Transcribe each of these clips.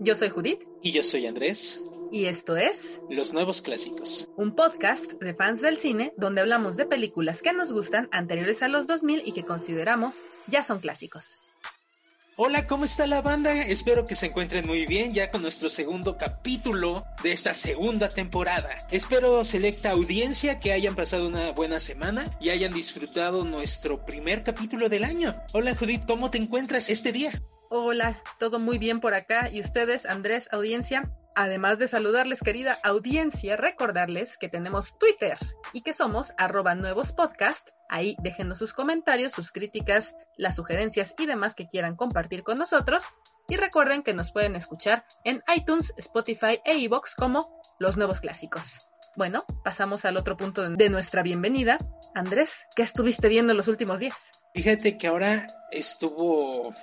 Yo soy Judith Y yo soy Andrés, y esto es los nuevos clásicos. un podcast de fans del cine donde hablamos de películas que nos gustan anteriores a los 2000 y que consideramos ya son clásicos. Hola, ¿cómo está la banda? Espero que se encuentren muy bien ya con nuestro segundo capítulo de esta segunda temporada. Espero selecta audiencia que hayan pasado una buena semana y hayan disfrutado nuestro primer capítulo del año. Hola Judith, ¿cómo te encuentras este día? Hola, todo muy bien por acá y ustedes, Andrés, audiencia. Además de saludarles, querida audiencia, recordarles que tenemos Twitter y que somos arroba nuevos podcast. Ahí déjenos sus comentarios, sus críticas, las sugerencias y demás que quieran compartir con nosotros. Y recuerden que nos pueden escuchar en iTunes, Spotify e iVoox como Los Nuevos Clásicos. Bueno, pasamos al otro punto de nuestra bienvenida. Andrés, ¿qué estuviste viendo en los últimos días? Fíjate que ahora estuvo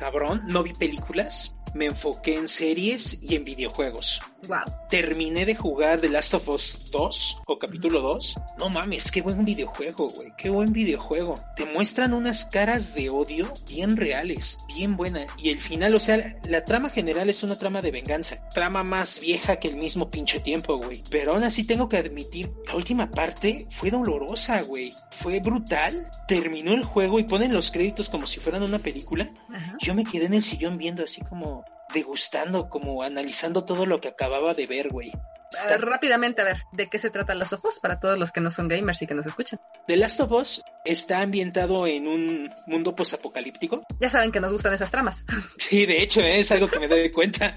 cabrón, no vi películas, me enfoqué en series y en videojuegos. Wow. Terminé de jugar The Last of Us 2 o capítulo 2. No mames, qué buen videojuego, güey. Qué buen videojuego. Te muestran unas caras de odio bien reales, bien buena. Y el final, o sea, la trama general es una trama de venganza. Trama más vieja que el mismo pinche tiempo, güey. Pero aún así tengo que admitir, la última parte fue dolorosa, güey. Fue brutal. Terminó el juego y ponen los créditos como si fueran una película. Ajá. Yo me quedé en el sillón viendo así como degustando, como analizando todo lo que acababa de ver, güey. Está- rápidamente, a ver, ¿de qué se tratan los ojos para todos los que no son gamers y que nos escuchan? The Last of Us está ambientado en un mundo posapocalíptico. Ya saben que nos gustan esas tramas. Sí, de hecho, ¿eh? es algo que me doy cuenta.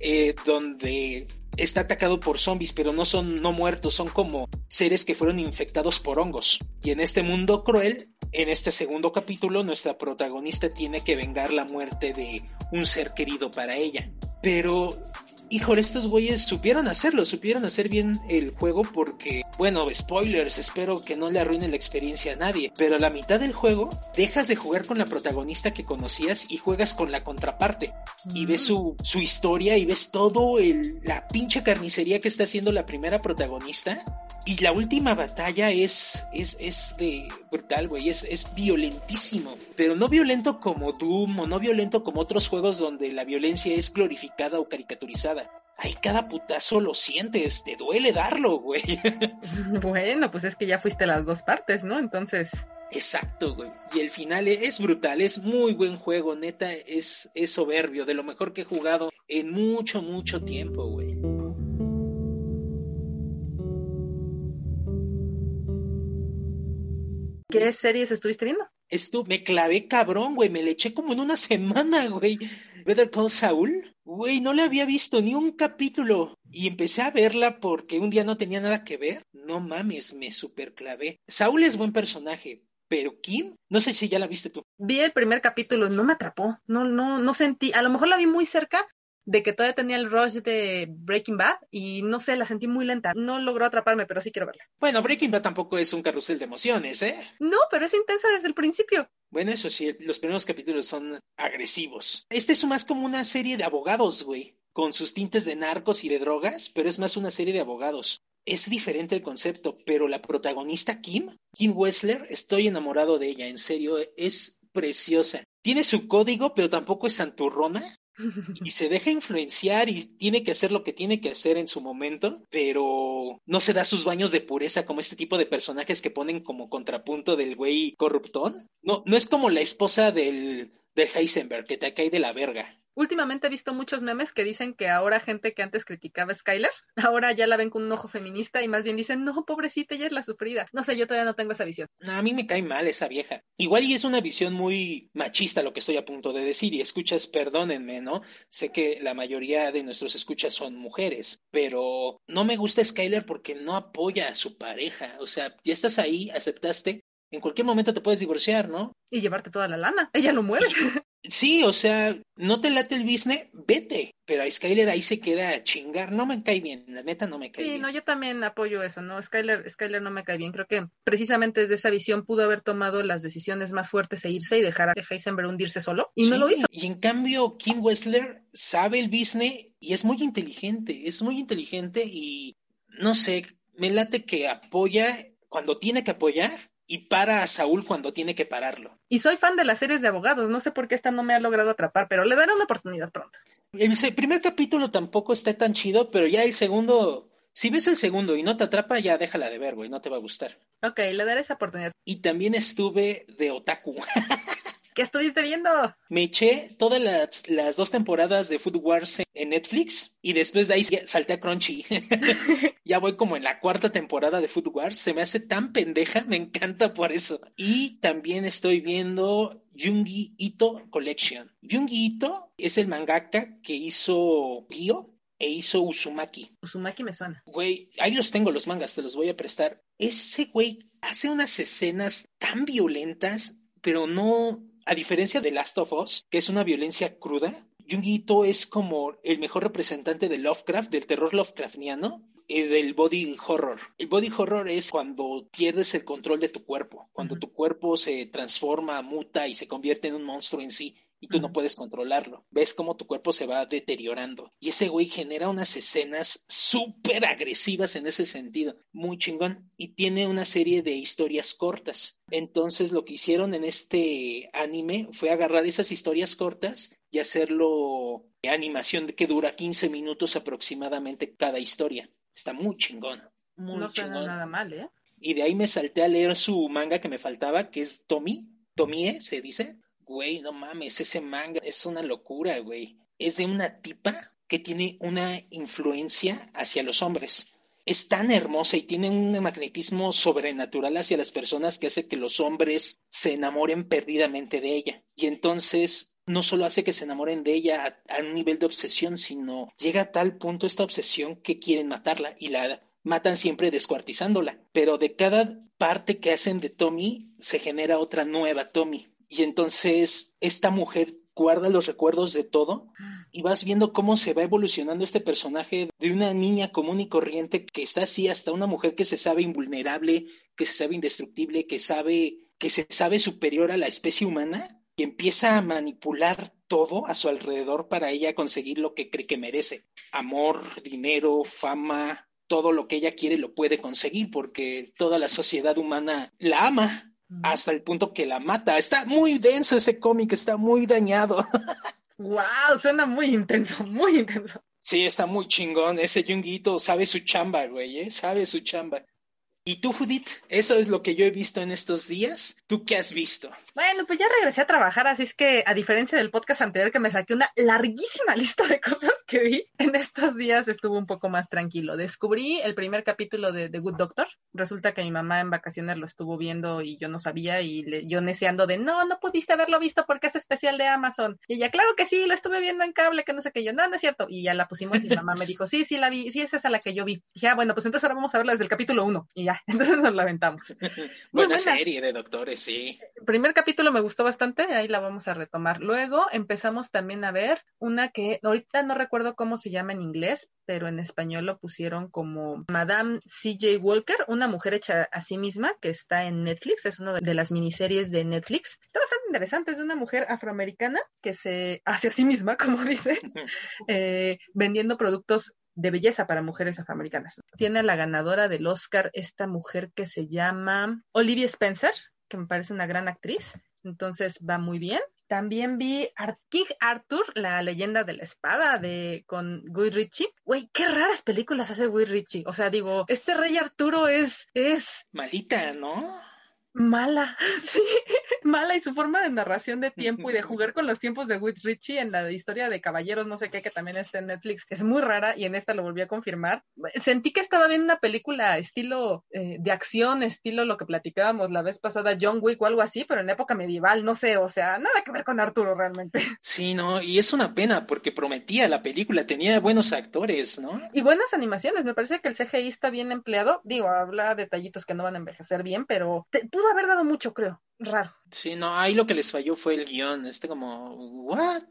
eh, donde está atacado por zombies, pero no son no muertos, son como seres que fueron infectados por hongos. Y en este mundo cruel, en este segundo capítulo, nuestra protagonista tiene que vengar la muerte de un ser querido para ella. Pero Híjole, estos güeyes supieron hacerlo, supieron hacer bien el juego porque, bueno, spoilers, espero que no le arruinen la experiencia a nadie, pero a la mitad del juego dejas de jugar con la protagonista que conocías y juegas con la contraparte y ves su, su historia y ves todo el, la pinche carnicería que está haciendo la primera protagonista y la última batalla es, es, es de brutal, güey, es, es violentísimo, pero no violento como Doom o no violento como otros juegos donde la violencia es glorificada o caricaturizada. Ahí cada putazo lo sientes, te duele darlo, güey. Bueno, pues es que ya fuiste las dos partes, ¿no? Entonces, Exacto, güey. Y el final es brutal, es muy buen juego, neta, es, es soberbio, de lo mejor que he jugado en mucho, mucho tiempo, güey. ¿qué series estuviste viendo? Esto me clavé cabrón, güey. Me le eché como en una semana, güey. Better Call Saul. Güey, no le había visto ni un capítulo. Y empecé a verla porque un día no tenía nada que ver. No mames, me super clavé. Saúl es buen personaje, pero Kim, no sé si ya la viste tú. Vi el primer capítulo, no me atrapó, no, no, no sentí, a lo mejor la vi muy cerca de que todavía tenía el rush de Breaking Bad y no sé, la sentí muy lenta, no logró atraparme, pero sí quiero verla. Bueno, Breaking Bad tampoco es un carrusel de emociones, ¿eh? No, pero es intensa desde el principio. Bueno, eso sí, los primeros capítulos son agresivos. Este es más como una serie de abogados, güey, con sus tintes de narcos y de drogas, pero es más una serie de abogados. Es diferente el concepto, pero la protagonista Kim, Kim Wessler, estoy enamorado de ella, en serio, es preciosa. Tiene su código, pero tampoco es santurrona. Y se deja influenciar y tiene que hacer lo que tiene que hacer en su momento, pero no se da sus baños de pureza como este tipo de personajes que ponen como contrapunto del güey corruptón. No, no es como la esposa del, del Heisenberg, que te cae de la verga. Últimamente he visto muchos memes que dicen que ahora gente que antes criticaba a Skyler, ahora ya la ven con un ojo feminista y más bien dicen, no, pobrecita, ella es la sufrida. No sé, yo todavía no tengo esa visión. No, a mí me cae mal esa vieja. Igual y es una visión muy machista lo que estoy a punto de decir y escuchas, perdónenme, ¿no? Sé que la mayoría de nuestros escuchas son mujeres, pero no me gusta Skyler porque no apoya a su pareja. O sea, ya estás ahí, aceptaste. En cualquier momento te puedes divorciar, ¿no? Y llevarte toda la lana. Ella lo muere. Sí, o sea, no te late el business, vete. Pero a Skyler ahí se queda a chingar. No me cae bien, la neta no me cae bien. Sí, no, yo también apoyo eso, ¿no? Skyler, Skyler no me cae bien. Creo que precisamente desde esa visión pudo haber tomado las decisiones más fuertes e irse y dejar a Heisenberg hundirse solo. Y no lo hizo. Y en cambio, Kim Wessler sabe el business y es muy inteligente. Es muy inteligente y no sé, me late que apoya cuando tiene que apoyar y para a Saúl cuando tiene que pararlo. Y soy fan de las series de abogados, no sé por qué esta no me ha logrado atrapar, pero le daré una oportunidad pronto. El primer capítulo tampoco está tan chido, pero ya el segundo, si ves el segundo y no te atrapa, ya déjala de ver, güey, no te va a gustar. Ok, le daré esa oportunidad. Y también estuve de otaku. ¿Qué estuviste viendo? Me eché todas las, dos temporadas de Food Wars en Netflix y después de ahí salté a Crunchy. ya voy como en la cuarta temporada de Food Wars. Se me hace tan pendeja, me encanta por eso. Y también estoy viendo Jungi Ito Collection. Jungi Ito es el mangaka que hizo Gyo e hizo Uzumaki. Uzumaki me suena. Güey, ahí los tengo los mangas, te los voy a prestar. Ese güey hace unas escenas tan violentas, pero no a diferencia de Last of Us, que es una violencia cruda, Jungi es como el mejor representante de Lovecraft, del terror Lovecraftiano, y del body horror. El body horror es cuando pierdes el control de tu cuerpo, cuando tu cuerpo se transforma, muta y se convierte en un monstruo en sí y tú no puedes controlarlo. Ves cómo tu cuerpo se va deteriorando. Y ese güey genera unas escenas súper agresivas en ese sentido, muy chingón. Y tiene una serie de historias cortas. Entonces lo que hicieron en este anime fue agarrar esas historias cortas y hacerlo animación que dura 15 minutos aproximadamente cada historia. Está muy chingón. Muy no suena nada mal, ¿eh? Y de ahí me salté a leer su manga que me faltaba, que es Tommy. Tomie se dice Güey, no mames, ese manga es una locura, güey. Es de una tipa que tiene una influencia hacia los hombres. Es tan hermosa y tiene un magnetismo sobrenatural hacia las personas que hace que los hombres se enamoren perdidamente de ella. Y entonces no solo hace que se enamoren de ella a, a un nivel de obsesión, sino llega a tal punto esta obsesión que quieren matarla y la matan siempre descuartizándola. Pero de cada parte que hacen de Tommy se genera otra nueva Tommy. Y entonces esta mujer guarda los recuerdos de todo y vas viendo cómo se va evolucionando este personaje de una niña común y corriente que está así hasta una mujer que se sabe invulnerable, que se sabe indestructible, que sabe que se sabe superior a la especie humana y empieza a manipular todo a su alrededor para ella conseguir lo que cree que merece. Amor, dinero, fama, todo lo que ella quiere lo puede conseguir porque toda la sociedad humana la ama hasta el punto que la mata. Está muy denso ese cómic, está muy dañado. wow, suena muy intenso, muy intenso. Sí, está muy chingón. Ese Junguito sabe su chamba, güey, ¿eh? sabe su chamba. ¿Y tú, Judith? Eso es lo que yo he visto en estos días. ¿Tú qué has visto? Bueno, pues ya regresé a trabajar, así es que a diferencia del podcast anterior que me saqué una larguísima lista de cosas que vi, en estos días estuvo un poco más tranquilo. Descubrí el primer capítulo de The Good Doctor. Resulta que mi mamá en vacaciones lo estuvo viendo y yo no sabía y le, yo neceando de, no, no pudiste haberlo visto porque es especial de Amazon. Y ella, claro que sí, lo estuve viendo en cable, que no sé qué. Yo, no, no es cierto. Y ya la pusimos y mi mamá me dijo, sí, sí, la vi, sí, esa es a la que yo vi. Y dije, ah, bueno, pues entonces ahora vamos a verla desde el capítulo uno. Y ya, entonces nos la aventamos. buena, serie de doctores, sí. Primer capítulo me gustó bastante, ahí la vamos a retomar. Luego empezamos también a ver una que ahorita no recuerdo cómo se llama en inglés, pero en español lo pusieron como Madame CJ Walker, una mujer hecha a sí misma que está en Netflix, es una de las miniseries de Netflix. Está bastante interesante, es de una mujer afroamericana que se hace a sí misma, como dice, eh, vendiendo productos de belleza para mujeres afroamericanas. Tiene a la ganadora del Oscar esta mujer que se llama Olivia Spencer, que me parece una gran actriz, entonces va muy bien. También vi King Arthur, la leyenda de la espada de con Guy Ritchie. Güey, qué raras películas hace Guy Ritchie. O sea, digo, este rey Arturo es es malita, ¿no? mala, sí, mala y su forma de narración de tiempo y de jugar con los tiempos de With Richie en la historia de Caballeros, no sé qué, que también está en Netflix, es muy rara y en esta lo volví a confirmar. Sentí que estaba viendo una película estilo eh, de acción, estilo lo que platicábamos la vez pasada, John Wick o algo así, pero en época medieval, no sé, o sea, nada que ver con Arturo realmente. Sí, no, y es una pena porque prometía la película, tenía buenos actores, ¿no? Y buenas animaciones, me parece que el CGI está bien empleado, digo, habla detallitos que no van a envejecer bien, pero te, pudo haber dado mucho, creo. Raro. Sí, no, ahí lo que les falló fue el guion, este como, ¿what?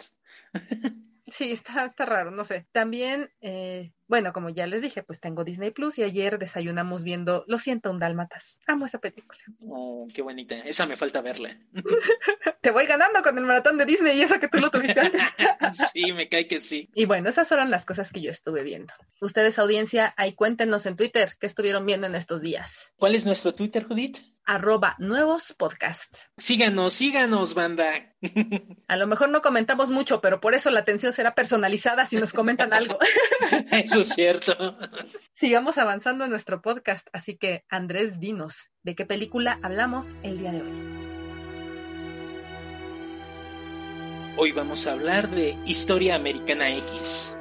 Sí, está, está raro, no sé. También, eh, bueno, como ya les dije, pues tengo Disney Plus y ayer desayunamos viendo Lo siento, un Dálmatas. Amo esa película. Oh, qué bonita. Esa me falta verla. Te voy ganando con el maratón de Disney y eso que tú lo tuviste antes. sí, me cae que sí. Y bueno, esas fueron las cosas que yo estuve viendo. Ustedes, audiencia, ahí cuéntenos en Twitter qué estuvieron viendo en estos días. ¿Cuál es nuestro Twitter, Judith? Arroba nuevos podcast. Síganos, síganos, banda. A lo mejor no comentamos mucho, pero por eso la atención será personalizada si nos comentan algo. Eso es cierto. Sigamos avanzando en nuestro podcast, así que Andrés, dinos, ¿de qué película hablamos el día de hoy? Hoy vamos a hablar de Historia Americana X.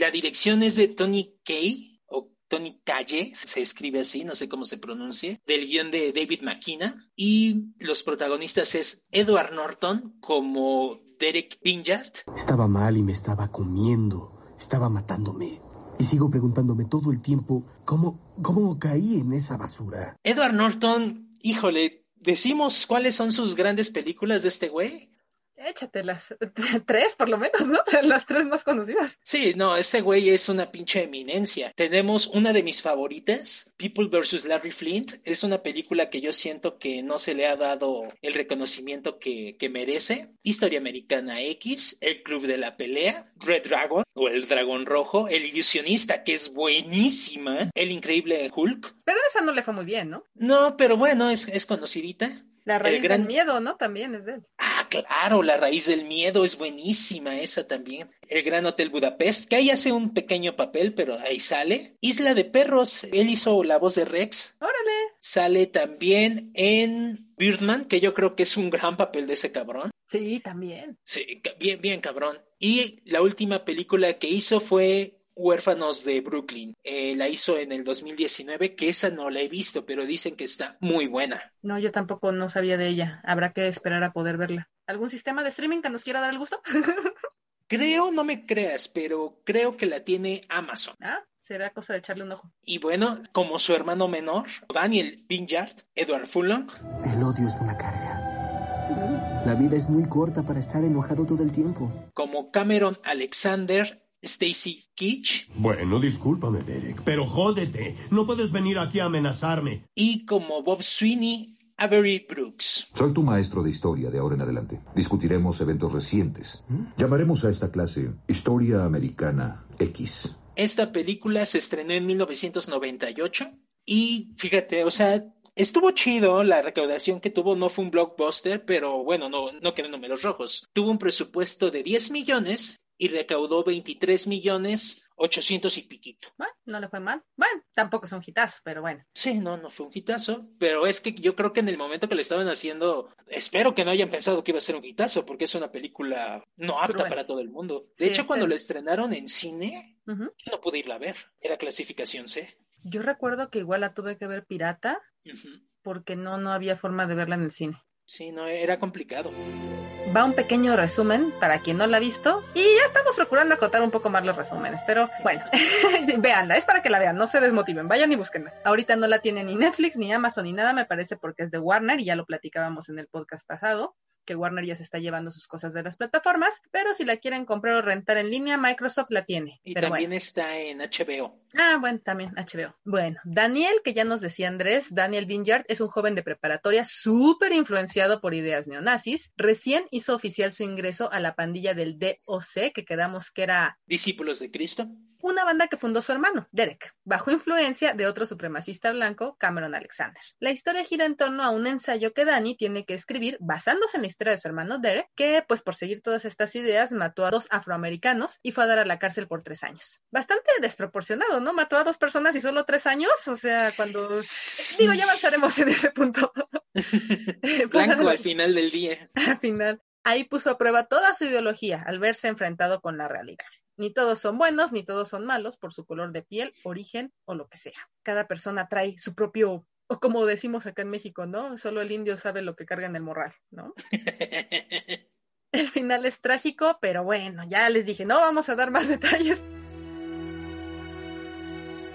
La dirección es de Tony Kay, o Tony Calle, se escribe así, no sé cómo se pronuncia, del guion de David McKenna. Y los protagonistas es Edward Norton como Derek Vinyard. Estaba mal y me estaba comiendo, estaba matándome. Y sigo preguntándome todo el tiempo cómo, cómo caí en esa basura. Edward Norton, híjole, ¿decimos cuáles son sus grandes películas de este güey? Échatelas. Tres, por lo menos, ¿no? Las tres más conocidas. Sí, no, este güey es una pinche eminencia. Tenemos una de mis favoritas, People vs. Larry Flint. Es una película que yo siento que no se le ha dado el reconocimiento que, que merece. Historia Americana X, El Club de la Pelea, Red Dragon o El Dragón Rojo, El Ilusionista, que es buenísima, El Increíble Hulk. Pero esa no le fue muy bien, ¿no? No, pero bueno, es, es conocidita. La raíz gran... del miedo, ¿no? También es de él. Ah, claro, la raíz del miedo es buenísima esa también. El Gran Hotel Budapest, que ahí hace un pequeño papel, pero ahí sale. Isla de Perros, él hizo la voz de Rex. Órale. Sale también en Birdman, que yo creo que es un gran papel de ese cabrón. Sí, también. Sí, bien, bien cabrón. Y la última película que hizo fue Huérfanos de Brooklyn. Eh, la hizo en el 2019, que esa no la he visto, pero dicen que está muy buena. No, yo tampoco no sabía de ella. Habrá que esperar a poder verla. ¿Algún sistema de streaming que nos quiera dar el gusto? creo, no me creas, pero creo que la tiene Amazon. Ah, será cosa de echarle un ojo. Y bueno, como su hermano menor, Daniel Vinyard, Edward Furlong. El odio es una carga. La vida es muy corta para estar enojado todo el tiempo. Como Cameron Alexander, Stacy Keach. Bueno, discúlpame, Derek, pero jódete. No puedes venir aquí a amenazarme. Y como Bob Sweeney, Avery Brooks. Soy tu maestro de historia de ahora en adelante. Discutiremos eventos recientes. Llamaremos a esta clase Historia Americana X. Esta película se estrenó en 1998 y fíjate, o sea, Estuvo chido, la recaudación que tuvo no fue un blockbuster, pero bueno, no, no quedó números rojos. Tuvo un presupuesto de 10 millones y recaudó 23 millones 800 y piquito. Bueno, no le fue mal. Bueno, tampoco es un hitazo, pero bueno. Sí, no, no fue un hitazo, pero es que yo creo que en el momento que le estaban haciendo, espero que no hayan pensado que iba a ser un hitazo, porque es una película no apta para todo el mundo. De sí, hecho, cuando la estrenaron en cine, uh -huh. yo no pude irla a ver, era clasificación C. Yo recuerdo que igual la tuve que ver pirata, uh -huh. porque no, no había forma de verla en el cine. Sí, no, era complicado. Va un pequeño resumen para quien no la ha visto y ya estamos procurando acotar un poco más los resúmenes, pero bueno, véanla, es para que la vean, no se desmotiven, vayan y búsquenla. Ahorita no la tiene ni Netflix, ni Amazon, ni nada, me parece porque es de Warner y ya lo platicábamos en el podcast pasado que Warner ya se está llevando sus cosas de las plataformas, pero si la quieren comprar o rentar en línea, Microsoft la tiene. Y pero también bueno. está en HBO. Ah, bueno, también HBO. Bueno, Daniel, que ya nos decía Andrés, Daniel Vinyard es un joven de preparatoria súper influenciado por ideas neonazis. Recién hizo oficial su ingreso a la pandilla del DOC, que quedamos que era... Discípulos de Cristo una banda que fundó su hermano, Derek, bajo influencia de otro supremacista blanco, Cameron Alexander. La historia gira en torno a un ensayo que Danny tiene que escribir basándose en la historia de su hermano Derek, que, pues por seguir todas estas ideas, mató a dos afroamericanos y fue a dar a la cárcel por tres años. Bastante desproporcionado, ¿no? Mató a dos personas y solo tres años, o sea, cuando... Digo, ya avanzaremos en ese punto. Blanco al final del día. Al final. Ahí puso a prueba toda su ideología al verse enfrentado con la realidad. Ni todos son buenos, ni todos son malos por su color de piel, origen o lo que sea. Cada persona trae su propio, o como decimos acá en México, ¿no? Solo el indio sabe lo que carga en el morral, ¿no? el final es trágico, pero bueno, ya les dije, no vamos a dar más detalles.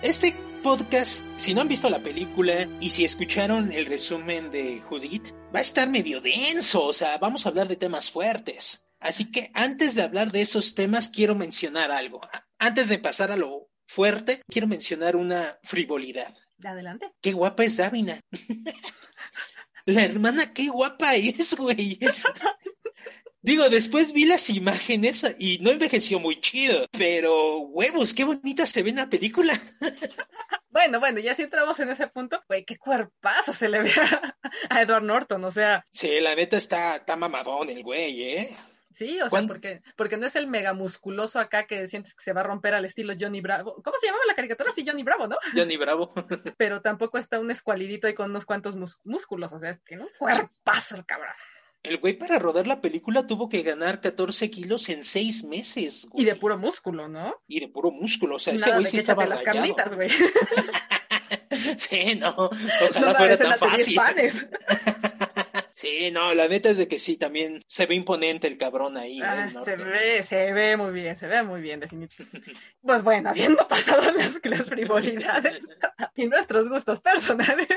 Este podcast, si no han visto la película y si escucharon el resumen de Judith, va a estar medio denso, o sea, vamos a hablar de temas fuertes. Así que antes de hablar de esos temas, quiero mencionar algo. Antes de pasar a lo fuerte, quiero mencionar una frivolidad. Adelante. Qué guapa es Davina. La hermana, qué guapa es, güey. Digo, después vi las imágenes y no envejeció muy chido, pero huevos, qué bonita se ve en la película. Bueno, bueno, ya si entramos en ese punto, güey, qué cuerpazo se le ve a, Edward Norton, o sea. Sí, la neta está, está mamadón el güey, ¿eh? Sí, o sea, porque, porque no es el mega musculoso acá que sientes que se va a romper al estilo Johnny Bravo. ¿Cómo se llamaba la caricatura? Sí, Johnny Bravo, ¿no? Johnny Bravo. Pero tampoco está un escualidito ahí con unos cuantos músculos, o sea, tiene un cuerpazo el cabrón. El güey para rodar la película tuvo que ganar 14 kilos en seis meses. Y de puro músculo, ¿no? Y de puro músculo, o sea, ese güey sí estaba las carnitas, güey. sí, no, ojalá fuera tan fácil. Sí, no, la neta es de que sí, también se ve imponente el cabrón ahí. Ah, se ve, se ve muy bien, se ve muy bien, definitivamente. Pues bueno, habiendo pasado las, las frivolidades y nuestros gustos personales.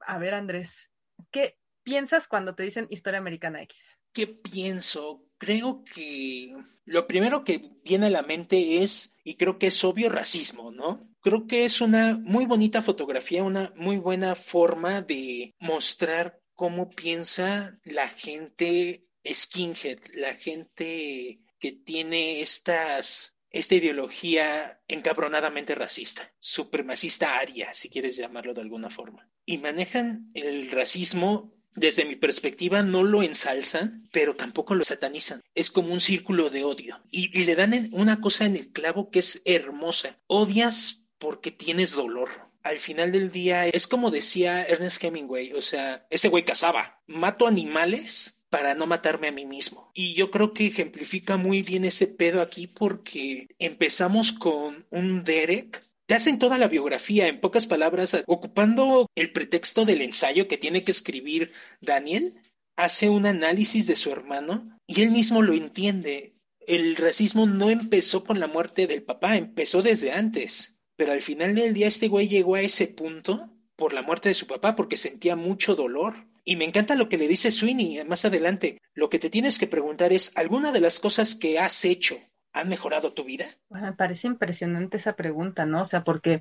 A ver, Andrés, ¿qué piensas cuando te dicen historia americana X? ¿Qué pienso? Creo que lo primero que viene a la mente es, y creo que es obvio, racismo, ¿no? Creo que es una muy bonita fotografía, una muy buena forma de mostrar cómo piensa la gente skinhead, la gente que tiene estas esta ideología encabronadamente racista, supremacista aria, si quieres llamarlo de alguna forma. Y manejan el racismo, desde mi perspectiva, no lo ensalzan, pero tampoco lo satanizan. Es como un círculo de odio. Y, y le dan una cosa en el clavo que es hermosa. Odias porque tienes dolor al final del día es como decía Ernest Hemingway, o sea, ese güey cazaba, mato animales para no matarme a mí mismo. Y yo creo que ejemplifica muy bien ese pedo aquí porque empezamos con un Derek te hacen toda la biografía, en pocas palabras, ocupando el pretexto del ensayo que tiene que escribir Daniel, hace un análisis de su hermano y él mismo lo entiende. El racismo no empezó con la muerte del papá, empezó desde antes. Pero al final del día este güey llegó a ese punto por la muerte de su papá porque sentía mucho dolor. Y me encanta lo que le dice Sweeney más adelante. Lo que te tienes que preguntar es, ¿alguna de las cosas que has hecho han mejorado tu vida? me parece impresionante esa pregunta, ¿no? O sea, porque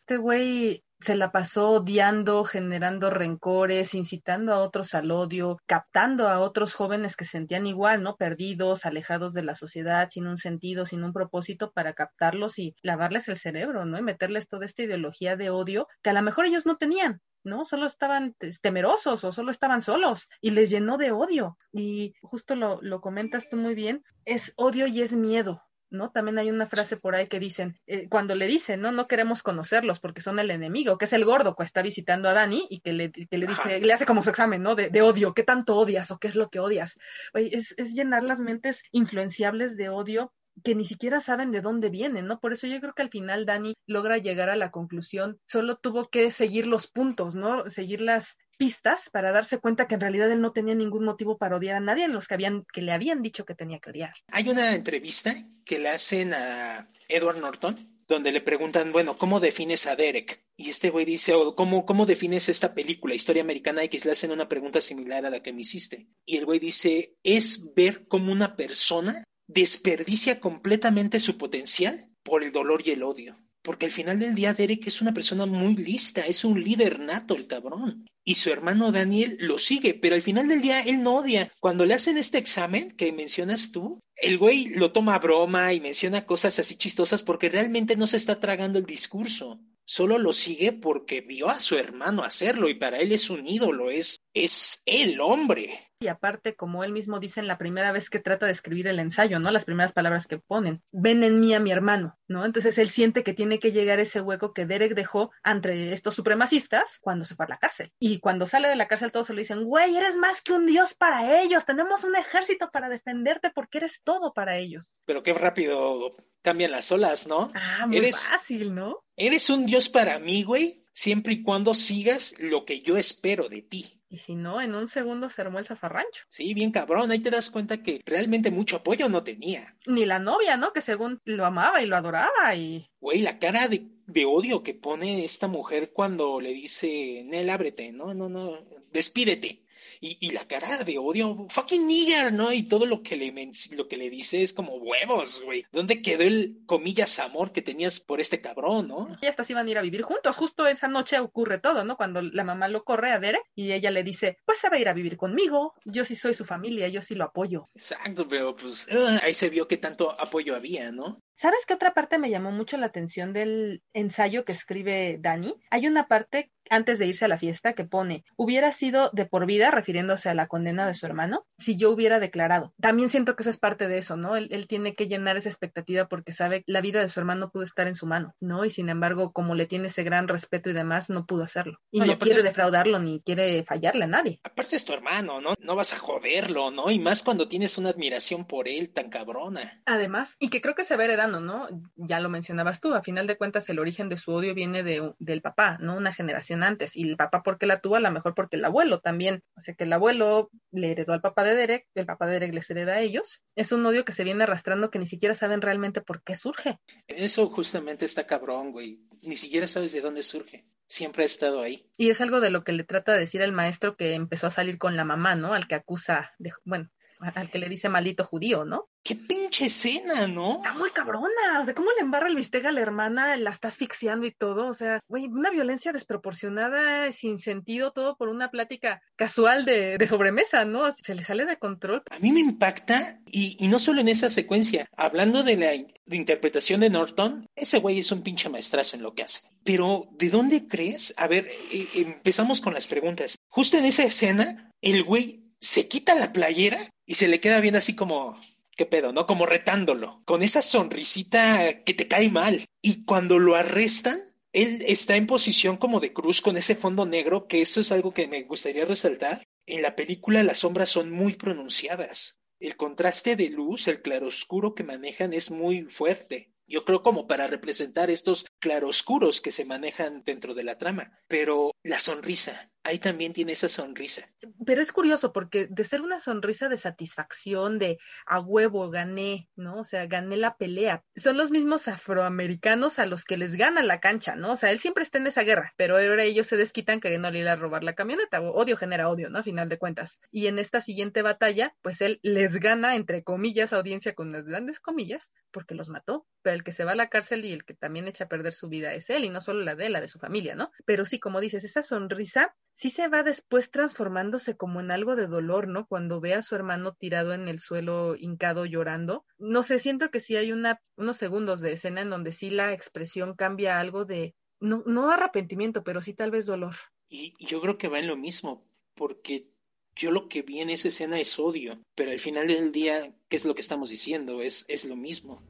este güey se la pasó odiando, generando rencores, incitando a otros al odio, captando a otros jóvenes que se sentían igual, ¿no? Perdidos, alejados de la sociedad, sin un sentido, sin un propósito para captarlos y lavarles el cerebro, ¿no? Y meterles toda esta ideología de odio que a lo mejor ellos no tenían, ¿no? Solo estaban temerosos o solo estaban solos y les llenó de odio. Y justo lo, lo comentas tú muy bien, es odio y es miedo, ¿no? También hay una frase por ahí que dicen, eh, cuando le dicen, ¿no? No queremos conocerlos porque son el enemigo, que es el gordo que está visitando a Dani y que le, que le dice, le hace como su examen, ¿no? De, odio, ¿qué tanto odias o qué es lo que odias? es, es llenar las mentes influenciables de odio que ni siquiera saben de dónde vienen, ¿no? Por eso yo creo que al final Dani logra llegar a la conclusión, solo tuvo que seguir los puntos, ¿no? Seguir las pistas para darse cuenta que en realidad él no tenía ningún motivo para odiar a nadie en los que habían que le habían dicho que tenía que odiar. Hay una entrevista que le hacen a Edward Norton donde le preguntan, bueno, ¿cómo defines a Derek? Y este güey dice, ¿cómo, ¿cómo defines esta película, Historia Americana X? Le hacen una pregunta similar a la que me hiciste. Y el güey dice, es ver cómo una persona desperdicia completamente su potencial por el dolor y el odio. Porque al final del día Derek es una persona muy lista, es un líder nato el cabrón. Y su hermano Daniel lo sigue, pero al final del día él no odia. Cuando le hacen este examen que mencionas tú, el güey lo toma a broma y menciona cosas así chistosas porque realmente no se está tragando el discurso. Solo lo sigue porque vio a su hermano hacerlo y para él es un ídolo, es, es el hombre. Y aparte, como él mismo dice en la primera vez que trata de escribir el ensayo, ¿no? Las primeras palabras que ponen, ven en mí a mi hermano, ¿no? Entonces él siente que tiene que llegar ese hueco que Derek dejó entre estos supremacistas cuando se fue a la cárcel. Y cuando sale de la cárcel todos se lo dicen, güey, eres más que un dios para ellos, tenemos un ejército para defenderte porque eres todo para ellos. Pero qué rápido cambian las olas, ¿no? Ah, muy fácil, ¿no? Eres un dios para mí, güey, siempre y cuando sigas lo que yo espero de ti. Y si no, en un segundo se armó el zafarrancho. Sí, bien cabrón. Ahí te das cuenta que realmente mucho apoyo no tenía. Ni la novia, ¿no? Que según lo amaba y lo adoraba y... Güey, la cara de, de odio que pone esta mujer cuando le dice, Nel, ábrete, no, no, no, despídete. Y, y, la cara de odio, fucking nigger, ¿no? Y todo lo que le, lo que le dice es como huevos, güey. ¿Dónde quedó el, comillas, amor que tenías por este cabrón, no? Y hasta iban a ir a vivir juntos. Justo esa noche ocurre todo, ¿no? Cuando la mamá lo corre a Derek y ella le dice, pues se va a ir a vivir conmigo. Yo sí soy su familia, yo sí lo apoyo. Exacto, pero pues uh, ahí se vio que tanto apoyo había, ¿no? ¿Sabes qué otra parte me llamó mucho la atención del ensayo que escribe Dani? Hay una parte antes de irse a la fiesta que pone, hubiera sido de por vida, refiriéndose a la condena de su hermano, si yo hubiera declarado. También siento que eso es parte de eso, ¿no? Él, él tiene que llenar esa expectativa porque sabe que la vida de su hermano pudo estar en su mano, ¿no? Y sin embargo, como le tiene ese gran respeto y demás, no pudo hacerlo. Y no, quiere es... defraudarlo ni quiere fallarle a nadie. Aparte es tu hermano, ¿no? No vas a joderlo, ¿no? Y más cuando tienes una admiración por él tan cabrona. Además, y que creo que se va heredando, ¿no? Ya lo mencionabas tú, a final de cuentas el origen de su odio viene de, del papá, ¿no? Una generación antes. Y el papá, ¿por qué la tuvo? A lo mejor porque el abuelo también. O sea, que el abuelo le heredó al papá de Derek, el papá de Derek les hereda a ellos. Es un odio que se viene arrastrando que ni siquiera saben realmente por qué surge. Eso justamente está cabrón, güey. Ni siquiera sabes de dónde surge siempre ha estado ahí. Y es algo de lo que le trata de decir el maestro que empezó a salir con la mamá, ¿no? Al que acusa de, bueno, al que le dice maldito judío, ¿no? ¡Qué pinche escena, ¿no? Está muy cabrona. O sea, ¿cómo le embarra el bistec a la hermana? La está asfixiando y todo. O sea, güey, una violencia desproporcionada, sin sentido, todo por una plática casual de, de sobremesa, ¿no? Se le sale de control. A mí me impacta, y, y no solo en esa secuencia, hablando de la de interpretación de Norton, ese güey es un pinche maestrazo en lo que hace. Pero, ¿de dónde crees? A ver, eh, empezamos con las preguntas. Justo en esa escena, el güey se quita la playera y se le queda bien así como, ¿qué pedo? ¿No? Como retándolo, con esa sonrisita que te cae mal. Y cuando lo arrestan, él está en posición como de cruz con ese fondo negro, que eso es algo que me gustaría resaltar. En la película las sombras son muy pronunciadas. El contraste de luz, el claroscuro que manejan es muy fuerte. Yo creo como para representar estos claroscuros que se manejan dentro de la trama. Pero la sonrisa, ahí también tiene esa sonrisa. Pero es curioso porque de ser una sonrisa de satisfacción, de a huevo gané, ¿no? O sea, gané la pelea. Son los mismos afroamericanos a los que les gana la cancha, ¿no? O sea, él siempre está en esa guerra, pero ahora ellos se desquitan queriendo ir a robar la camioneta. Odio genera odio, ¿no? A final de cuentas. Y en esta siguiente batalla, pues él les gana, entre comillas, audiencia con unas grandes comillas, porque los mató. Pero el que se va a la cárcel y el que también echa a perder su vida es él, y no solo la de él, la de su familia, ¿no? Pero sí, como dices, esa sonrisa sí se va después transformándose como en algo de dolor, ¿no? Cuando ve a su hermano tirado en el suelo hincado llorando. No sé, siento que sí hay una, unos segundos de escena en donde sí la expresión cambia algo de, no, no arrepentimiento, pero sí tal vez dolor. Y yo creo que va en lo mismo, porque yo lo que vi en esa escena es odio, pero al final del día, ¿qué es lo que estamos diciendo? Es, es lo mismo.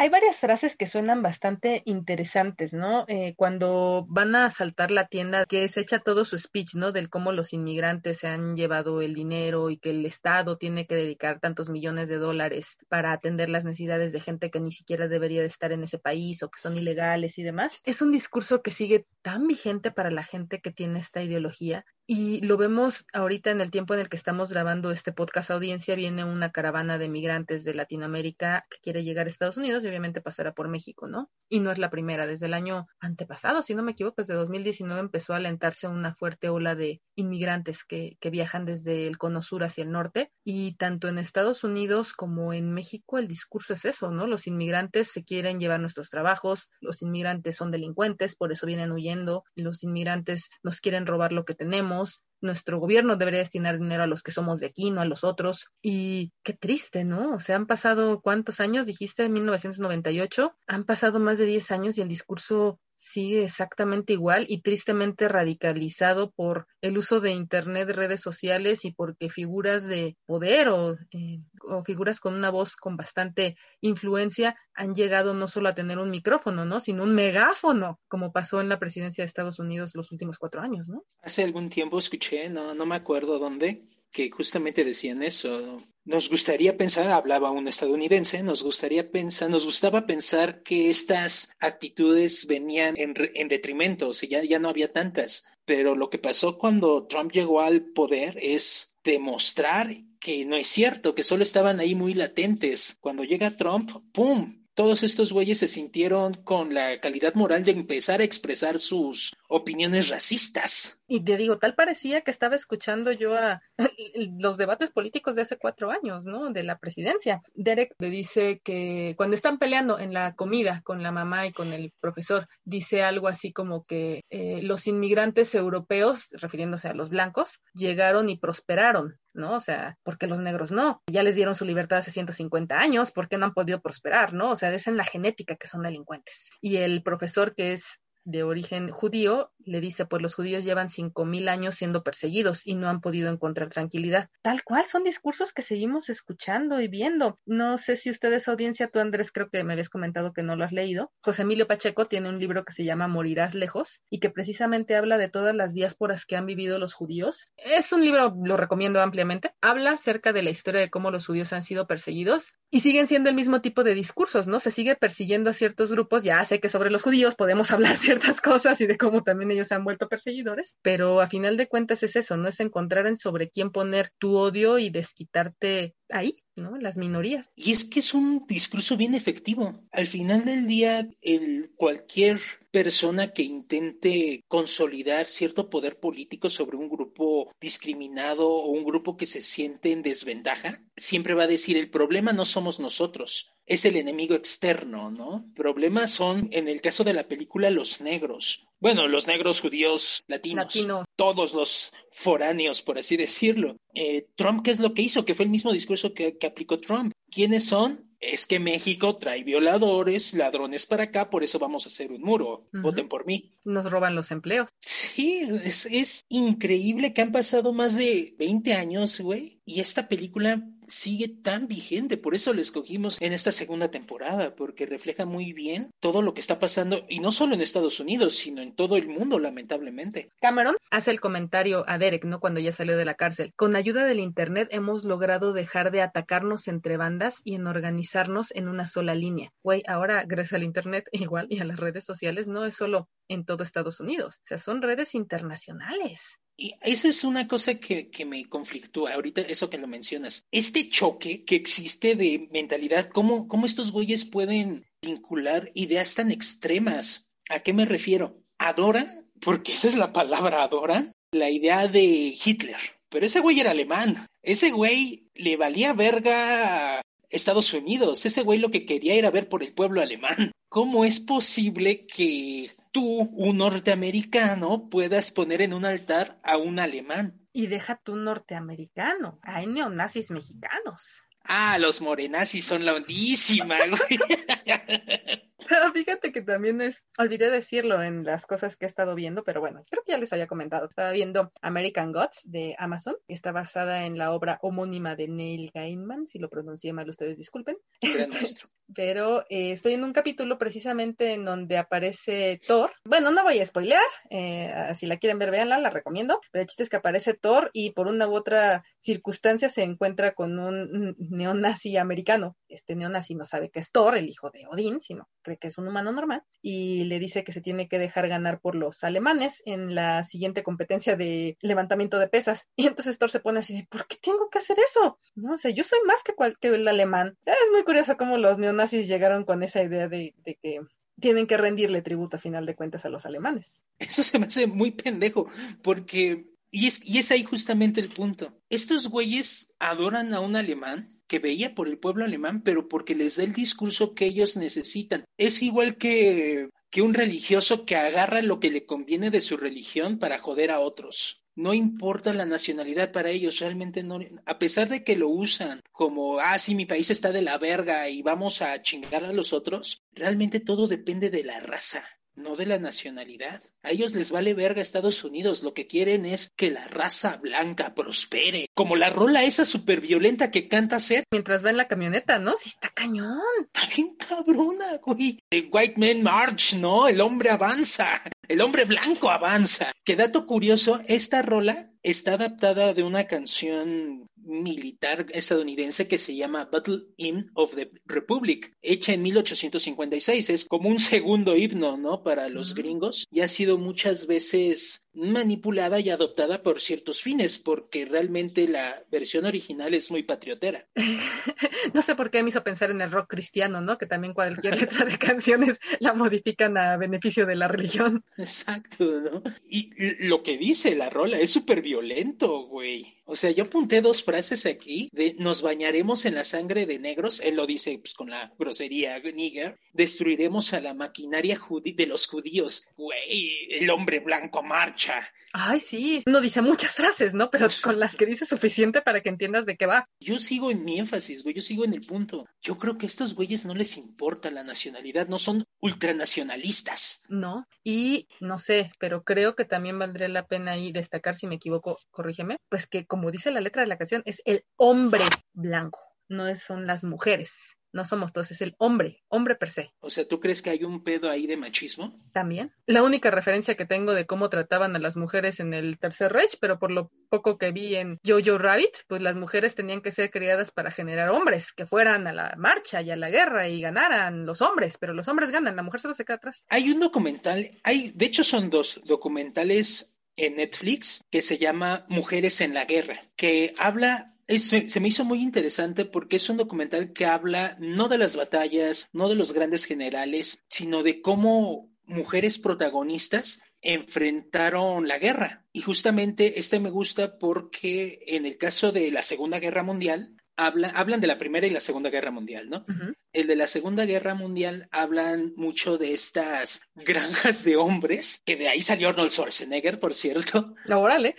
Hay varias frases que suenan bastante interesantes, ¿no? Eh, cuando van a asaltar la tienda, que se echa todo su speech, ¿no? Del cómo los inmigrantes se han llevado el dinero y que el Estado tiene que dedicar tantos millones de dólares para atender las necesidades de gente que ni siquiera debería de estar en ese país o que son ilegales y demás. Es un discurso que sigue tan vigente para la gente que tiene esta ideología y lo vemos ahorita en el tiempo en el que estamos grabando este podcast audiencia, viene una caravana de migrantes de Latinoamérica que quiere llegar a Estados Unidos y obviamente pasará por México, ¿no? Y no es la primera, desde el año antepasado, si no me equivoco, desde 2019 empezó a alentarse una fuerte ola de inmigrantes que, que viajan desde el cono sur hacia el norte y tanto en Estados Unidos como en México el discurso es eso, ¿no? Los inmigrantes se quieren llevar nuestros trabajos, los inmigrantes son delincuentes, por eso vienen huyendo, los inmigrantes nos quieren robar lo que tenemos, nuestro gobierno debería destinar dinero a los que somos de aquí, no a los otros. Y qué triste, ¿no? O sea, han pasado cuántos años, dijiste, en 1998, han pasado más de 10 años y el discurso sigue exactamente igual y tristemente radicalizado por el uso de Internet, redes sociales y porque figuras de poder o, eh, o, figuras con una voz con bastante influencia han llegado no solo a tener un micrófono, ¿no? sino un megáfono, como pasó en la presidencia de Estados Unidos los últimos cuatro años, ¿no? Hace algún tiempo escuché, no, no me acuerdo dónde, que justamente decían eso. Nos gustaría pensar, hablaba un estadounidense, nos gustaría pensar, nos gustaba pensar que estas actitudes venían en, en detrimento, o sea, ya, ya no había tantas. Pero lo que pasó cuando Trump llegó al poder es demostrar que no es cierto, que solo estaban ahí muy latentes. Cuando llega Trump, ¡pum! todos estos güeyes se sintieron con la calidad moral de empezar a expresar sus opiniones racistas. Y te digo, tal parecía que estaba escuchando yo a los debates políticos de hace cuatro años, ¿no? De la presidencia. Derek le dice que cuando están peleando en la comida con la mamá y con el profesor, dice algo así como que eh, los inmigrantes europeos, refiriéndose a los blancos, llegaron y prosperaron. ¿no? O sea, porque los negros no? Ya les dieron su libertad hace 150 años, ¿por qué no han podido prosperar, no? O sea, es en la genética que son delincuentes. Y el profesor que es de origen judío, le dice, pues los judíos llevan cinco mil años siendo perseguidos y no han podido encontrar tranquilidad. Tal cual son discursos que seguimos escuchando y viendo. No sé si ustedes, audiencia, tú Andrés, creo que me habías comentado que no lo has leído. José Emilio Pacheco tiene un libro que se llama Morirás lejos y que precisamente habla de todas las diásporas que han vivido los judíos. Es un libro, lo recomiendo ampliamente. Habla acerca de la historia de cómo los judíos han sido perseguidos y siguen siendo el mismo tipo de discursos, ¿no? Se sigue persiguiendo a ciertos grupos. Ya sé que sobre los judíos podemos hablar ciertas cosas y de cómo también ellos se han vuelto perseguidores, pero a final de cuentas es eso, ¿no? Es encontrar en sobre quién poner tu odio y desquitarte ahí, ¿no? Las minorías. Y es que es un discurso bien efectivo. Al final del día, el cualquier persona que intente consolidar cierto poder político sobre un grupo discriminado o un grupo que se siente en desventaja, siempre va a decir el problema no somos nosotros, es el enemigo externo, ¿no? Problemas son, en el caso de la película, los negros. Bueno, los negros judíos latinos, todos los foráneos, por así decirlo. Eh, Trump, ¿qué es lo que hizo? Que fue el mismo discurso que aplicó Trump. ¿Quiénes son? es que México trae violadores, ladrones para acá, por eso vamos a hacer un muro. Voten por mí. Nos roban los empleos. Sí, es, es increíble que han pasado más de 20 años, güey, y esta película sigue tan vigente. Por eso la escogimos en esta segunda temporada, porque refleja muy bien todo lo que está pasando, y no solo en Estados Unidos, sino en todo el mundo, lamentablemente. Cameron hace el comentario a Derek, ¿no? Cuando ya salió de la cárcel. Con ayuda del Internet hemos logrado dejar de atacarnos entre bandas y en organizarnos en una sola línea. Güey, ahora gracias al Internet igual y a las redes sociales no es solo en todo Estados Unidos, o sea, son redes internacionales. Y eso es una cosa que, que, me conflictúa ahorita, eso que lo mencionas. Este choque que existe de mentalidad, ¿cómo, ¿cómo estos güeyes pueden vincular ideas tan extremas? ¿A qué me refiero? ¿Adoran? Porque esa es la palabra, adoran la idea de Hitler. Pero ese güey era alemán. Ese güey le valía verga a Estados Unidos. Ese güey lo que quería era ver por el pueblo alemán. ¿Cómo es posible que tú, un norteamericano, puedas poner en un altar a un alemán. Y deja tú norteamericano, hay neonazis mexicanos. Ah, los morenazis son la hondísima, güey. fíjate que también es, olvidé decirlo en las cosas que he estado viendo, pero bueno, creo que ya les había comentado. Estaba viendo American Gods de Amazon, está basada en la obra homónima de Neil Gaiman, si lo pronuncié mal, ustedes disculpen. pero eh, estoy en un capítulo precisamente en donde aparece Thor. Bueno, no voy a spoilear, eh, si la quieren ver, véanla, la recomiendo. Pero el chiste es que aparece Thor y por una u otra circunstancia se encuentra con un neonazi americano. Este neonazi no sabe que es Thor, el hijo de Odín, sino que es un humano normal, y le dice que se tiene que dejar ganar por los alemanes en la siguiente competencia de levantamiento de pesas. Y entonces Thor se pone así, ¿por qué tengo que hacer eso? No sé, yo soy más que, cualquier el alemán. Es muy curioso cómo los neonazis llegaron con esa idea de, de que tienen que rendirle tributo a final de cuentas a los alemanes. Eso se me hace muy pendejo, porque... Y es, y es ahí justamente el punto. Estos güeyes adoran a un alemán que veía por el pueblo alemán, pero porque les da el discurso que ellos necesitan. Es igual que, que un religioso que agarra lo que le conviene de su religión para joder a otros. No importa la nacionalidad para ellos, realmente no, a pesar de que lo usan como, ah, sí, mi país está de la verga y vamos a chingar a los otros, realmente todo depende de la raza no de la nacionalidad. A ellos les vale verga Estados Unidos, lo que quieren es que la raza blanca prospere, como la rola esa súper violenta que canta Seth. Mientras va en la camioneta, ¿no? Sí, está cañón. Está bien cabrona, güey. The White Man March, ¿no? El hombre avanza. El hombre blanco avanza. Qué dato curioso, esta rola está adaptada de una canción militar estadounidense que se llama Battle Hymn of the Republic, hecha en 1856. Es como un segundo himno, ¿no? Para los gringos y ha sido muchas veces manipulada y adoptada por ciertos fines, porque realmente la versión original es muy patriotera. no sé por qué me hizo pensar en el rock cristiano, ¿no? Que también cualquier letra de canciones la modifican a beneficio de la religión. Exacto, ¿no? Y lo que dice la rola es súper violento, güey. O sea, yo apunté dos frases aquí de nos bañaremos en la sangre de negros, él lo dice pues, con la grosería nigger, destruiremos a la maquinaria de los judíos, güey, el hombre blanco marcha. Ay, sí, no dice muchas frases, ¿no? Pero con las que dice suficiente para que entiendas de qué va. Yo sigo en mi énfasis, güey, yo sigo en el punto. Yo creo que a estos güeyes no les importa la nacionalidad, no son ultranacionalistas. No, y no sé, pero creo que también valdría la pena ahí destacar, si me equivoco, corrígeme, pues que como dice la letra de la canción, es el hombre blanco, no son las mujeres no somos todos, es el hombre, hombre per se. O sea, ¿tú crees que hay un pedo ahí de machismo? También. La única referencia que tengo de cómo trataban a las mujeres en el Tercer Reich, pero por lo poco que vi en Jojo Rabbit, pues las mujeres tenían que ser criadas para generar hombres, que fueran a la marcha y a la guerra y ganaran los hombres, pero los hombres ganan, la mujer solo se queda atrás. Hay un documental, hay, de hecho son dos documentales en Netflix que se llama Mujeres en la Guerra, que habla se me hizo muy interesante porque es un documental que habla no de las batallas, no de los grandes generales, sino de cómo mujeres protagonistas enfrentaron la guerra. Y justamente este me gusta porque en el caso de la Segunda Guerra Mundial, hablan de la Primera y la Segunda Guerra Mundial, ¿no? El de la Segunda Guerra Mundial hablan mucho de estas granjas de hombres, que de ahí salió Arnold Schwarzenegger, por cierto. Laboral, ¿eh?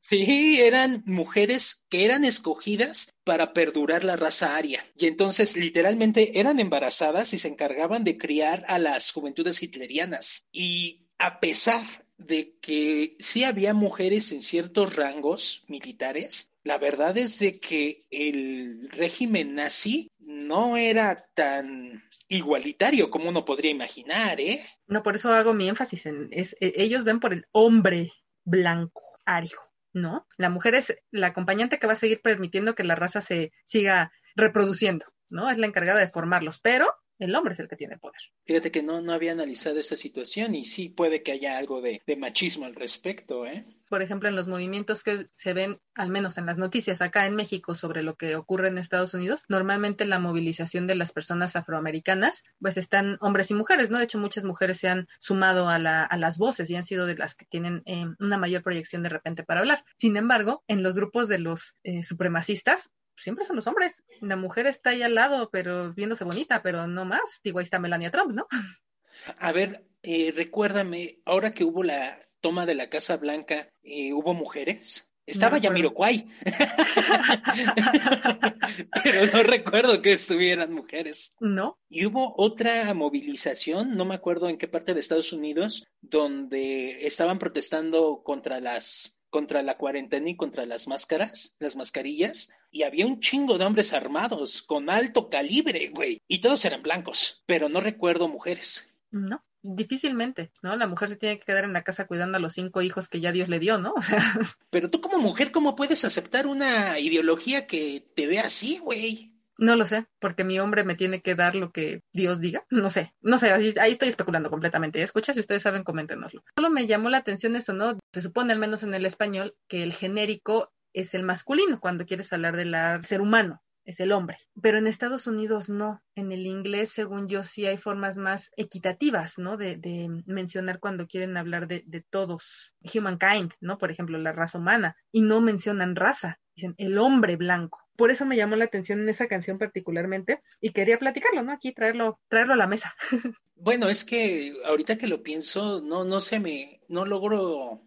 Sí, eran mujeres que eran escogidas para perdurar la raza aria. Y entonces literalmente eran embarazadas y se encargaban de criar a las juventudes hitlerianas. Y a pesar de que sí había mujeres en ciertos rangos militares, la verdad es de que el régimen nazi no era tan igualitario como uno podría imaginar, ¿eh? No, por eso hago mi énfasis en e, ellos ven por el hombre blanco, ario. ¿no? La mujer es la acompañante que va a seguir permitiendo que la raza se siga reproduciendo, ¿no? Es la encargada de formarlos, pero el hombre es el que tiene poder. Fíjate que no, no había analizado esa situación y sí puede que haya algo de, de, machismo al respecto, ¿eh? Por ejemplo, en los movimientos que se ven, al menos en las noticias acá en México sobre lo que ocurre en Estados Unidos, normalmente la movilización de las personas afroamericanas, pues están hombres y mujeres, ¿no? De hecho, muchas mujeres se han sumado a, la, a las voces y han sido de las que tienen eh, una mayor proyección de repente para hablar. Sin embargo, en los grupos de los eh, supremacistas, siempre son los hombres. La mujer está ahí al lado, pero viéndose bonita, pero no más. Digo, ahí está Melania Trump, ¿no? A ver, eh, recuérdame, ahora que hubo la toma de la Casa Blanca, eh, ¿hubo mujeres? Estaba ya Yamiroquai. Pero no recuerdo que estuvieran mujeres. No. Y hubo otra movilización, no me acuerdo en qué parte de Estados Unidos, donde estaban protestando contra las contra la cuarentena y contra las máscaras, las mascarillas, y había un chingo de hombres armados con alto calibre, güey, y todos eran blancos, pero no recuerdo mujeres. No, difícilmente, ¿no? La mujer se tiene que quedar en la casa cuidando a los cinco hijos que ya Dios le dio, ¿no? O sea. Pero tú como mujer, ¿cómo puedes aceptar una ideología que te ve así, güey? No lo sé, porque mi hombre me tiene que dar lo que Dios diga. No sé, no sé, ahí, estoy especulando completamente. Escucha, si ustedes saben, coméntenoslo. Solo me llamó la atención eso, ¿no? Se supone, al menos en el español, que el genérico es el masculino cuando quieres hablar del ser humano es el hombre. Pero en Estados Unidos no. En el inglés, según yo, sí hay formas más equitativas, ¿no? De, mencionar cuando quieren hablar de, de, todos. Humankind, ¿no? Por ejemplo, la raza humana. Y no mencionan raza. Dicen el hombre blanco. Por eso me llamó la atención en esa canción particularmente y quería platicarlo, ¿no? Aquí traerlo, traerlo a la mesa. Bueno, es que ahorita que lo pienso, no, no se me, no logro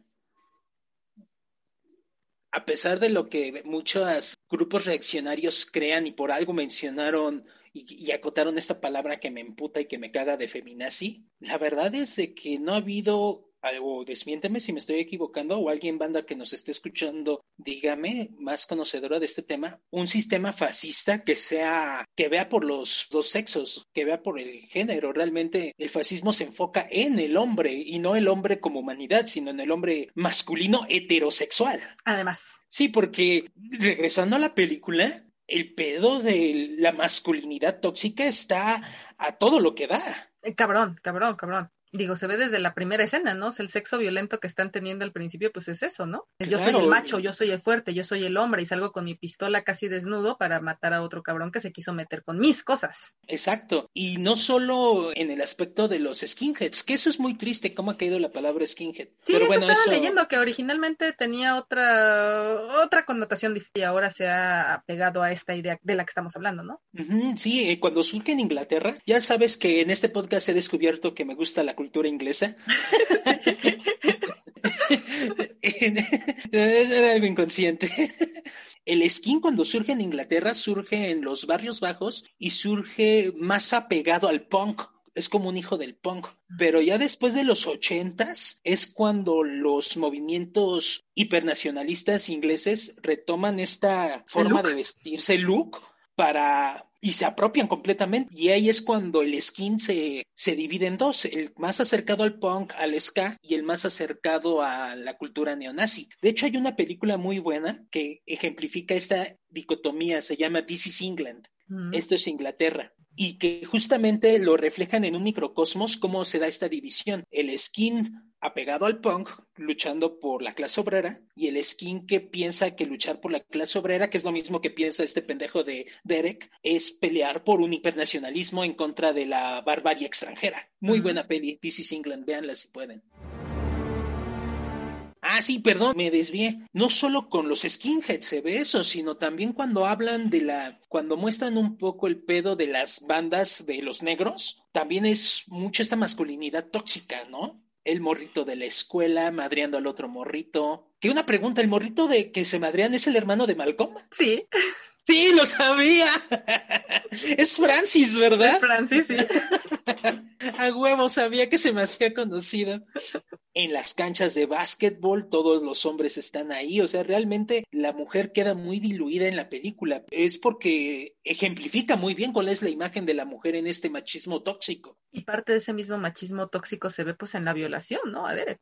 a pesar de lo que muchos grupos reaccionarios crean y por algo mencionaron y, acotaron esta palabra que me emputa y que me caga de feminazi, la verdad es de que no ha habido algo, desmiénteme si me estoy equivocando o alguien banda que nos esté escuchando, dígame, más conocedora de este tema, un sistema fascista que sea, que vea por los dos sexos, que vea por el género. Realmente el fascismo se enfoca en el hombre y no el hombre como humanidad, sino en el hombre masculino heterosexual. Además. Sí, porque regresando a la película, el pedo de la masculinidad tóxica está a todo lo que da. Eh, cabrón, cabrón, cabrón digo, se ve desde la primera escena, ¿no? O sea, el sexo violento que están teniendo al principio, pues es eso, ¿no? Yo soy el macho, yo soy el fuerte, yo soy el hombre y salgo con mi pistola casi desnudo para matar a otro cabrón que se quiso meter con mis cosas. Exacto. Y no solo en el aspecto de los skinheads, que eso es muy triste, cómo ha caído la palabra skinhead. Sí, Pero bueno, estaba leyendo que originalmente tenía otra, otra connotación y ahora se ha pegado a esta idea de la que estamos hablando, ¿no? sí, eh, cuando surge en Inglaterra, ya sabes que en este podcast he descubierto que me gusta la cultura inglesa. Era algo inconsciente. El skin cuando surge en Inglaterra surge en los barrios bajos y surge más apegado al punk. Es como un hijo del punk. Pero ya después de los ochentas es cuando los movimientos hipernacionalistas ingleses retoman esta forma de vestirse, look, para y se apropian completamente. Y ahí es cuando el skin se, se divide en dos, el más acercado al punk, al ska, y el más acercado a la cultura neonazi. De hecho, hay una película muy buena que ejemplifica esta dicotomía, se llama This is England. Esto es Inglaterra y que justamente lo reflejan en un microcosmos cómo se da esta división. El skin apegado al punk, luchando por la clase obrera, y el skin que piensa que luchar por la clase obrera, que es lo mismo que piensa este pendejo de Derek, es pelear por un hipernacionalismo en contra de la barbarie extranjera. Muy buena peli, This England, véanla si pueden. Ah, sí, perdón, me desvié. No solo con los skinheads se ve eso, sino también cuando hablan de la, cuando muestran un poco el pedo de las bandas de los negros, también es mucho esta masculinidad tóxica, ¿no? el morrito de la escuela madreando al otro morrito. Que una pregunta, ¿el morrito de que se madrean es el hermano de Malcolm? Sí. Sí, lo sabía. Es Francis, ¿verdad? Es Francis, sí. A huevo, sabía que se me hacía conocido. En las canchas de básquetbol todos los hombres están ahí, o sea, realmente la mujer queda muy diluida en la película. Es porque ejemplifica muy bien cuál es la imagen de la mujer en este machismo tóxico. Y parte de ese mismo machismo tóxico se ve pues en la violación, ¿no, Adere?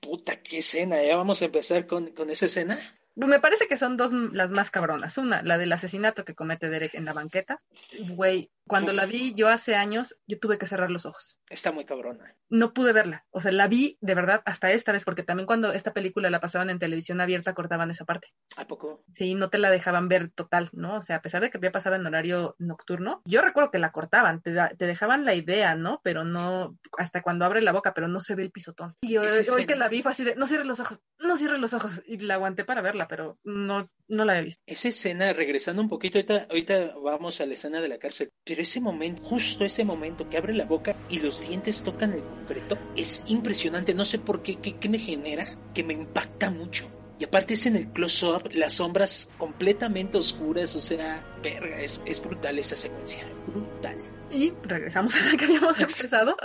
Puta, qué escena, ya vamos a empezar con, con esa escena. Me parece que son dos las más cabronas. Una, la del asesinato que comete Derek en la banqueta. Güey, cuando la vi yo hace años, yo tuve que cerrar los ojos. Está muy cabrona. No pude verla. O sea, la vi de verdad hasta esta vez, porque también cuando esta película la pasaban en televisión abierta cortaban esa parte. ¿A poco? Sí, no te la dejaban ver total, ¿no? O sea, a pesar de que había pasado en horario nocturno, yo recuerdo que la cortaban, te, te dejaban la idea, ¿no? Pero no, hasta cuando abre la boca, pero no se ve el pisotón. Y yo, hoy que la vi fue así de, no cierres los ojos, no cierres los ojos. Y la aguanté para verla, pero no, no la he visto. Esa escena, regresando un poquito, ahorita, ahorita vamos a la escena de la cárcel, pero ese momento, justo ese momento que abre la boca y los dientes tocan el concreto, es impresionante. No sé por qué, qué, me genera, que me impacta mucho. Y aparte es en el close-up, las sombras completamente oscuras, o sea, verga, es, es brutal esa secuencia, brutal. Y regresamos a la que habíamos empezado,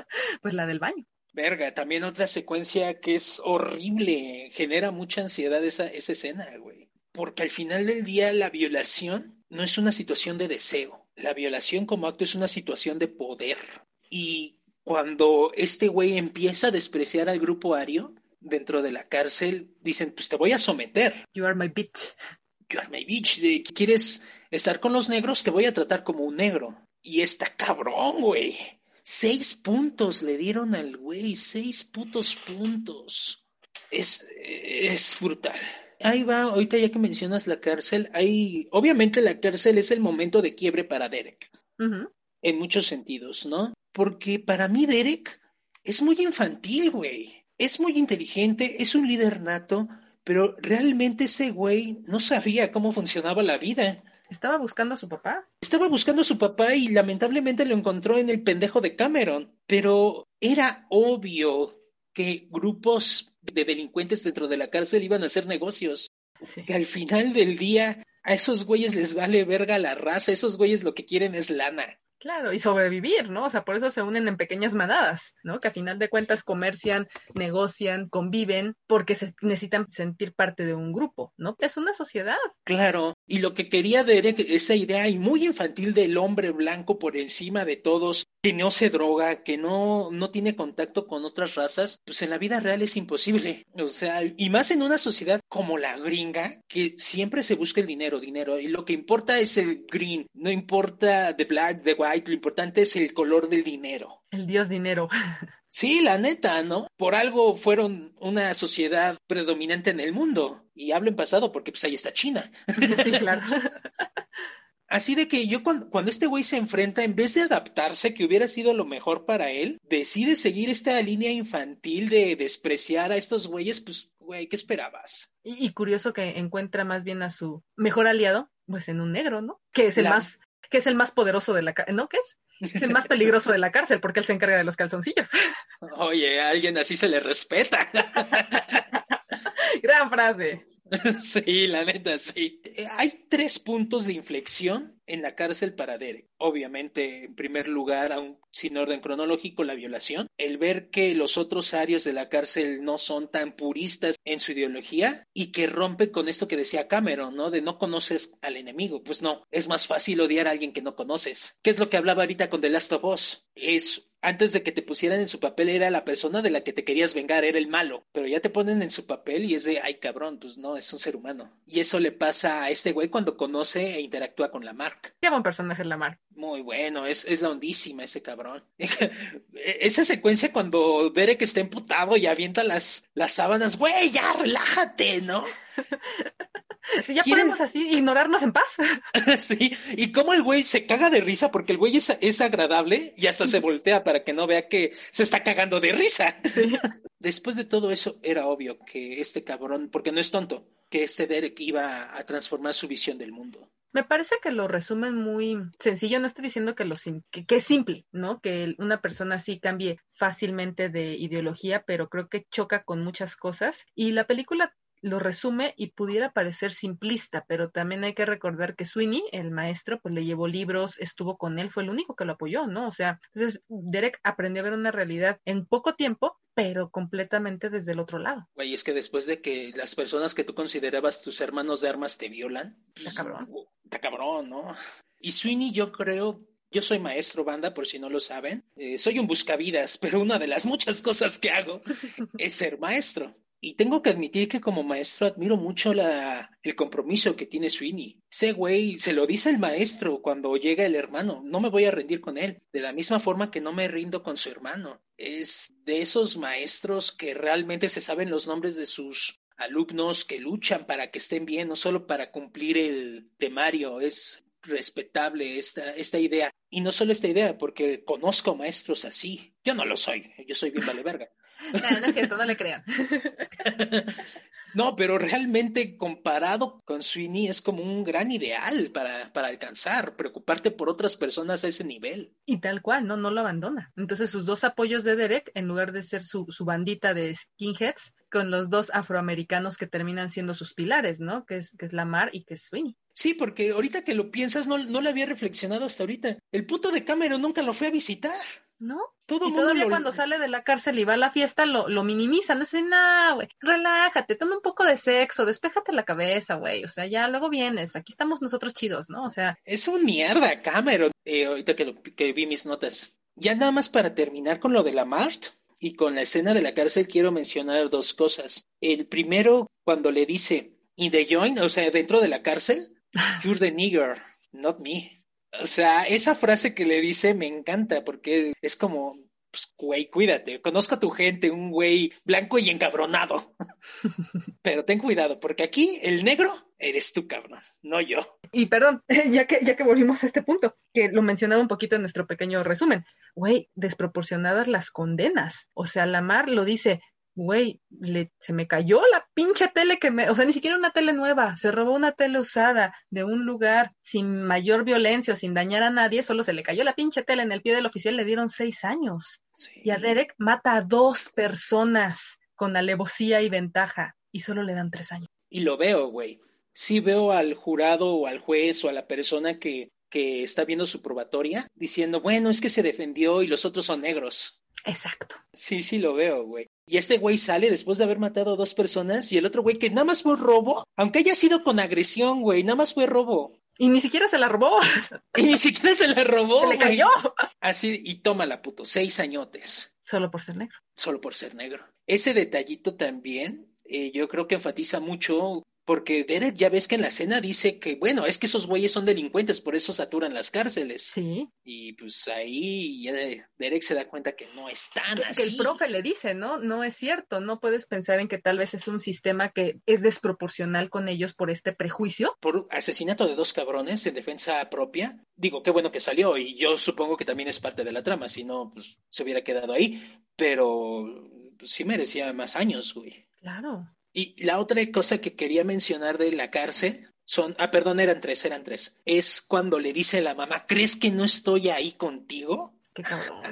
pues la del baño. Verga, también otra secuencia que es horrible, genera mucha ansiedad esa, esa escena, güey. Porque al final del día la violación no es una situación de deseo. La violación como acto es una situación de poder. Y cuando este güey empieza a despreciar al grupo ario dentro de la cárcel, dicen, pues te voy a someter. You are my bitch. You are my bitch. ¿Quieres estar con los negros? Te voy a tratar como un negro. Y está cabrón, güey. Seis puntos le dieron al güey. Seis putos puntos. Es, es brutal ahí va, ahorita ya que mencionas la cárcel, hay, obviamente la cárcel es el momento de quiebre para Derek, en muchos sentidos, ¿no? Porque para mí Derek es muy infantil, güey. Es muy inteligente, es un líder nato, pero realmente ese güey no sabía cómo funcionaba la vida. Estaba buscando a su papá. Estaba buscando a su papá y lamentablemente lo encontró en el pendejo de Cameron. Pero era obvio que grupos de delincuentes dentro de la cárcel iban a hacer negocios. Que al final del día a esos güeyes les vale verga la raza, esos güeyes lo que quieren es lana. Claro, y sobrevivir, ¿no? O sea, por eso se unen en pequeñas manadas, ¿no? Que a final de cuentas comercian, negocian, conviven, porque se necesitan sentir parte de un grupo, ¿no? Es una sociedad. Claro, y lo que quería Derek, esa idea muy infantil del hombre blanco por encima de todos, que no se droga, que no, no tiene contacto con otras razas, pues en la vida real es imposible. O sea, y más en una sociedad como la gringa, que siempre se busca el dinero, dinero, y lo que importa es el green, no importa the black, the white lo importante es el color del dinero. El dios dinero. Sí, la neta, ¿no? Por algo fueron una sociedad predominante en el mundo. Y hablo en pasado porque pues ahí está China. Sí, claro. Así de que yo cuando, cuando este güey se enfrenta, en vez de adaptarse, que hubiera sido lo mejor para él, decide seguir esta línea infantil de despreciar a estos güeyes, pues, güey, ¿qué esperabas? Y, y curioso que encuentra más bien a su mejor aliado, pues en un negro, ¿no? Que es el La- más que es el más poderoso de la ¿no? ¿Qué es? Es el más peligroso de la cárcel porque él se encarga de los calzoncillos. Oye, a alguien así se le respeta. Gran frase. Sí, la neta, sí. Eh, Hay tres puntos de inflexión en la cárcel para Derek. Obviamente, en primer lugar, aún sin orden cronológico, la violación. El ver que los otros áreas de la cárcel no son tan puristas en su ideología y que rompe con esto que decía Cameron, ¿no? De no conoces al enemigo. Pues no, es más fácil odiar a alguien que no conoces. ¿Qué es lo que hablaba ahorita con The Last of Us? Es antes de que te pusieran en su papel era la persona de la que te querías vengar, era el malo, pero ya te ponen en su papel y es de, ay cabrón, pues no, es un ser humano. Y eso le pasa a este güey cuando conoce e interactúa con la Mark. Qué buen personaje es Lamar. Muy bueno, es, es la hondísima ese cabrón. Esa secuencia cuando Derek está emputado y avienta las, las sábanas, güey, ya relájate, ¿no? Si ya ¿Quieres- podemos así ignorarnos en paz. Sí, y cómo el güey se caga de risa porque el güey es, es agradable y hasta se voltea para que no vea que se está cagando de risa. Después de todo eso, era obvio que este cabrón, porque no es tonto, que este Derek iba a transformar su visión del mundo. Me parece que lo resumen muy sencillo. No estoy diciendo que, lo que, es simple, ¿no? Que una persona así cambie fácilmente de ideología, pero creo que choca con muchas cosas. Y la película lo resume y pudiera parecer simplista, pero también hay que recordar que Sweeney, el maestro, pues le llevó libros, estuvo con él, fue el único que lo apoyó, ¿no? O sea, entonces Derek aprendió a ver una realidad en poco tiempo, pero completamente desde el otro lado. Güey, es que después de que las personas que tú considerabas tus hermanos de armas te violan, pues, Está cabrón. Está cabrón, ¿no? Y Sweeney, yo creo, yo soy maestro banda, por si no lo saben. Eh, soy un buscavidas, pero una de las muchas cosas que hago es ser maestro. Y tengo que admitir que como maestro admiro mucho la, el compromiso que tiene Sweeney. Ese güey se lo dice el maestro cuando llega el hermano. No me voy a rendir con él. De la misma forma que no me rindo con su hermano. Es de esos maestros que realmente se saben los nombres de sus alumnos, que luchan para que estén bien, no solo para cumplir el temario. Es respetable esta, idea. Y no solo esta idea, porque conozco maestros así. Yo no lo soy. Yo soy bien vale verga. No, no es cierto, no le crean. No, pero realmente comparado con Sweeney es como un gran ideal para, para alcanzar, preocuparte por otras personas a ese nivel. Y tal cual, ¿no? No lo abandona. Entonces sus dos apoyos de Derek, en lugar de ser su, su bandita de skinheads, con los dos afroamericanos que terminan siendo sus pilares, ¿no? Que es, que es Lamar y que es Sweeney. Sí, porque ahorita que lo piensas, no, no lo había reflexionado hasta ahorita. El puto de Cameron nunca lo fue a visitar. ¿No? Todo y mundo todavía lo- cuando sale de la cárcel y va a la fiesta lo, lo minimizan. Dicen, no, güey, relájate, toma un poco de sexo, despéjate la cabeza, güey. O sea, ya luego vienes, aquí estamos nosotros chidos, ¿no? O sea, Es un mierda, Cameron. Eh, ahorita que, lo- que vi mis notas. Ya nada más para terminar con lo de la Mart y con la escena de la cárcel, quiero mencionar dos cosas. El primero, cuando le dice, in the joint, o sea, dentro de la cárcel, you're the nigger, not me. O sea, esa frase que le dice me encanta porque es como, pues, güey, cuídate, conozco a tu gente, un güey blanco y encabronado. Pero ten cuidado, porque aquí el negro eres tú, cabrón, no yo. y perdón, ya que, ya que volvimos a este punto, que lo mencionaba un poquito en nuestro pequeño resumen, güey, desproporcionadas las condenas. O sea, Lamar lo dice, güey, le, se me cayó la pinche tele que me, o sea, ni siquiera una tele nueva, se robó una tele usada de un lugar sin mayor violencia o sin dañar a nadie, solo se le cayó la pinche tele en el pie del oficial, le dieron seis años. Sí. Y a Derek mata a dos personas con alevosía y ventaja y solo le dan tres años. Y lo veo, güey. Sí veo al jurado o al juez o a la persona que que está viendo su probatoria diciendo, bueno, es que se defendió y los otros son negros. Exacto. Sí, sí lo veo, güey. Y este güey sale después de haber matado a dos personas y el otro güey que nada más fue robo, aunque haya sido con agresión, güey, nada más fue robo. Y ni siquiera se la robó. Y ni siquiera se la robó. Se le güey. cayó. Así, y tómala, puto, seis añotes, Solo por ser negro. solo por ser negro. Ese detallito también, eh, yo creo que enfatiza mucho, porque Derek ya ves que en la escena dice que, bueno, es que esos güeyes son delincuentes, por eso saturan las cárceles. Sí. Y pues ahí ya Derek se da cuenta que no es tan Que, que así. el profe le dice, ¿no? No es cierto. No puedes pensar en que tal vez es un sistema que es desproporcional con ellos por este prejuicio. por asesinato de dos cabrones en defensa propia. Digo, qué bueno que salió y yo supongo que también es parte de la trama, si no, pues se hubiera quedado ahí, pero sí merecía más años, güey. Claro. Y la otra cosa que quería mencionar de la cárcel son, ah, perdón, eran tres, eran tres. Es cuando le dice a la mamá, ¿crees que no estoy ahí contigo? Qué cabrón.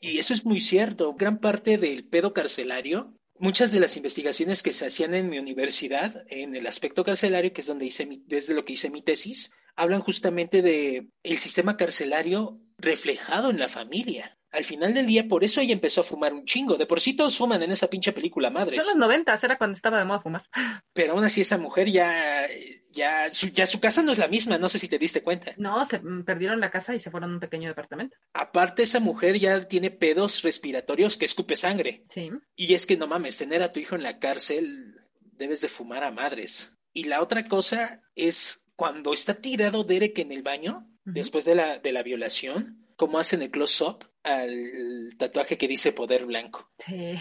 Y eso es muy cierto. Gran parte del pedo carcelario, muchas de las investigaciones que se hacían en mi universidad, en el aspecto carcelario, que es donde hice mi, desde lo que hice mi tesis, hablan justamente de el sistema carcelario reflejado en la familia. Al final del día, por eso ella empezó a fumar un chingo. De por sí todos fuman en esa pinche película, madres. Son los noventas, era cuando estaba de moda fumar. Pero aún así esa mujer ya, ya, su, ya su casa no es la misma, no sé si te diste cuenta. No, se mm, perdieron la casa y se fueron a un pequeño departamento. Aparte, esa mujer ya tiene pedos respiratorios que escupe sangre. Sí. Y es que no mames, tener a tu hijo en la cárcel, debes de fumar a madres. Y la otra cosa es cuando está tirado Derek en el baño, después de la, de la violación, como hacen el close-up al tatuaje que dice poder blanco. Sí.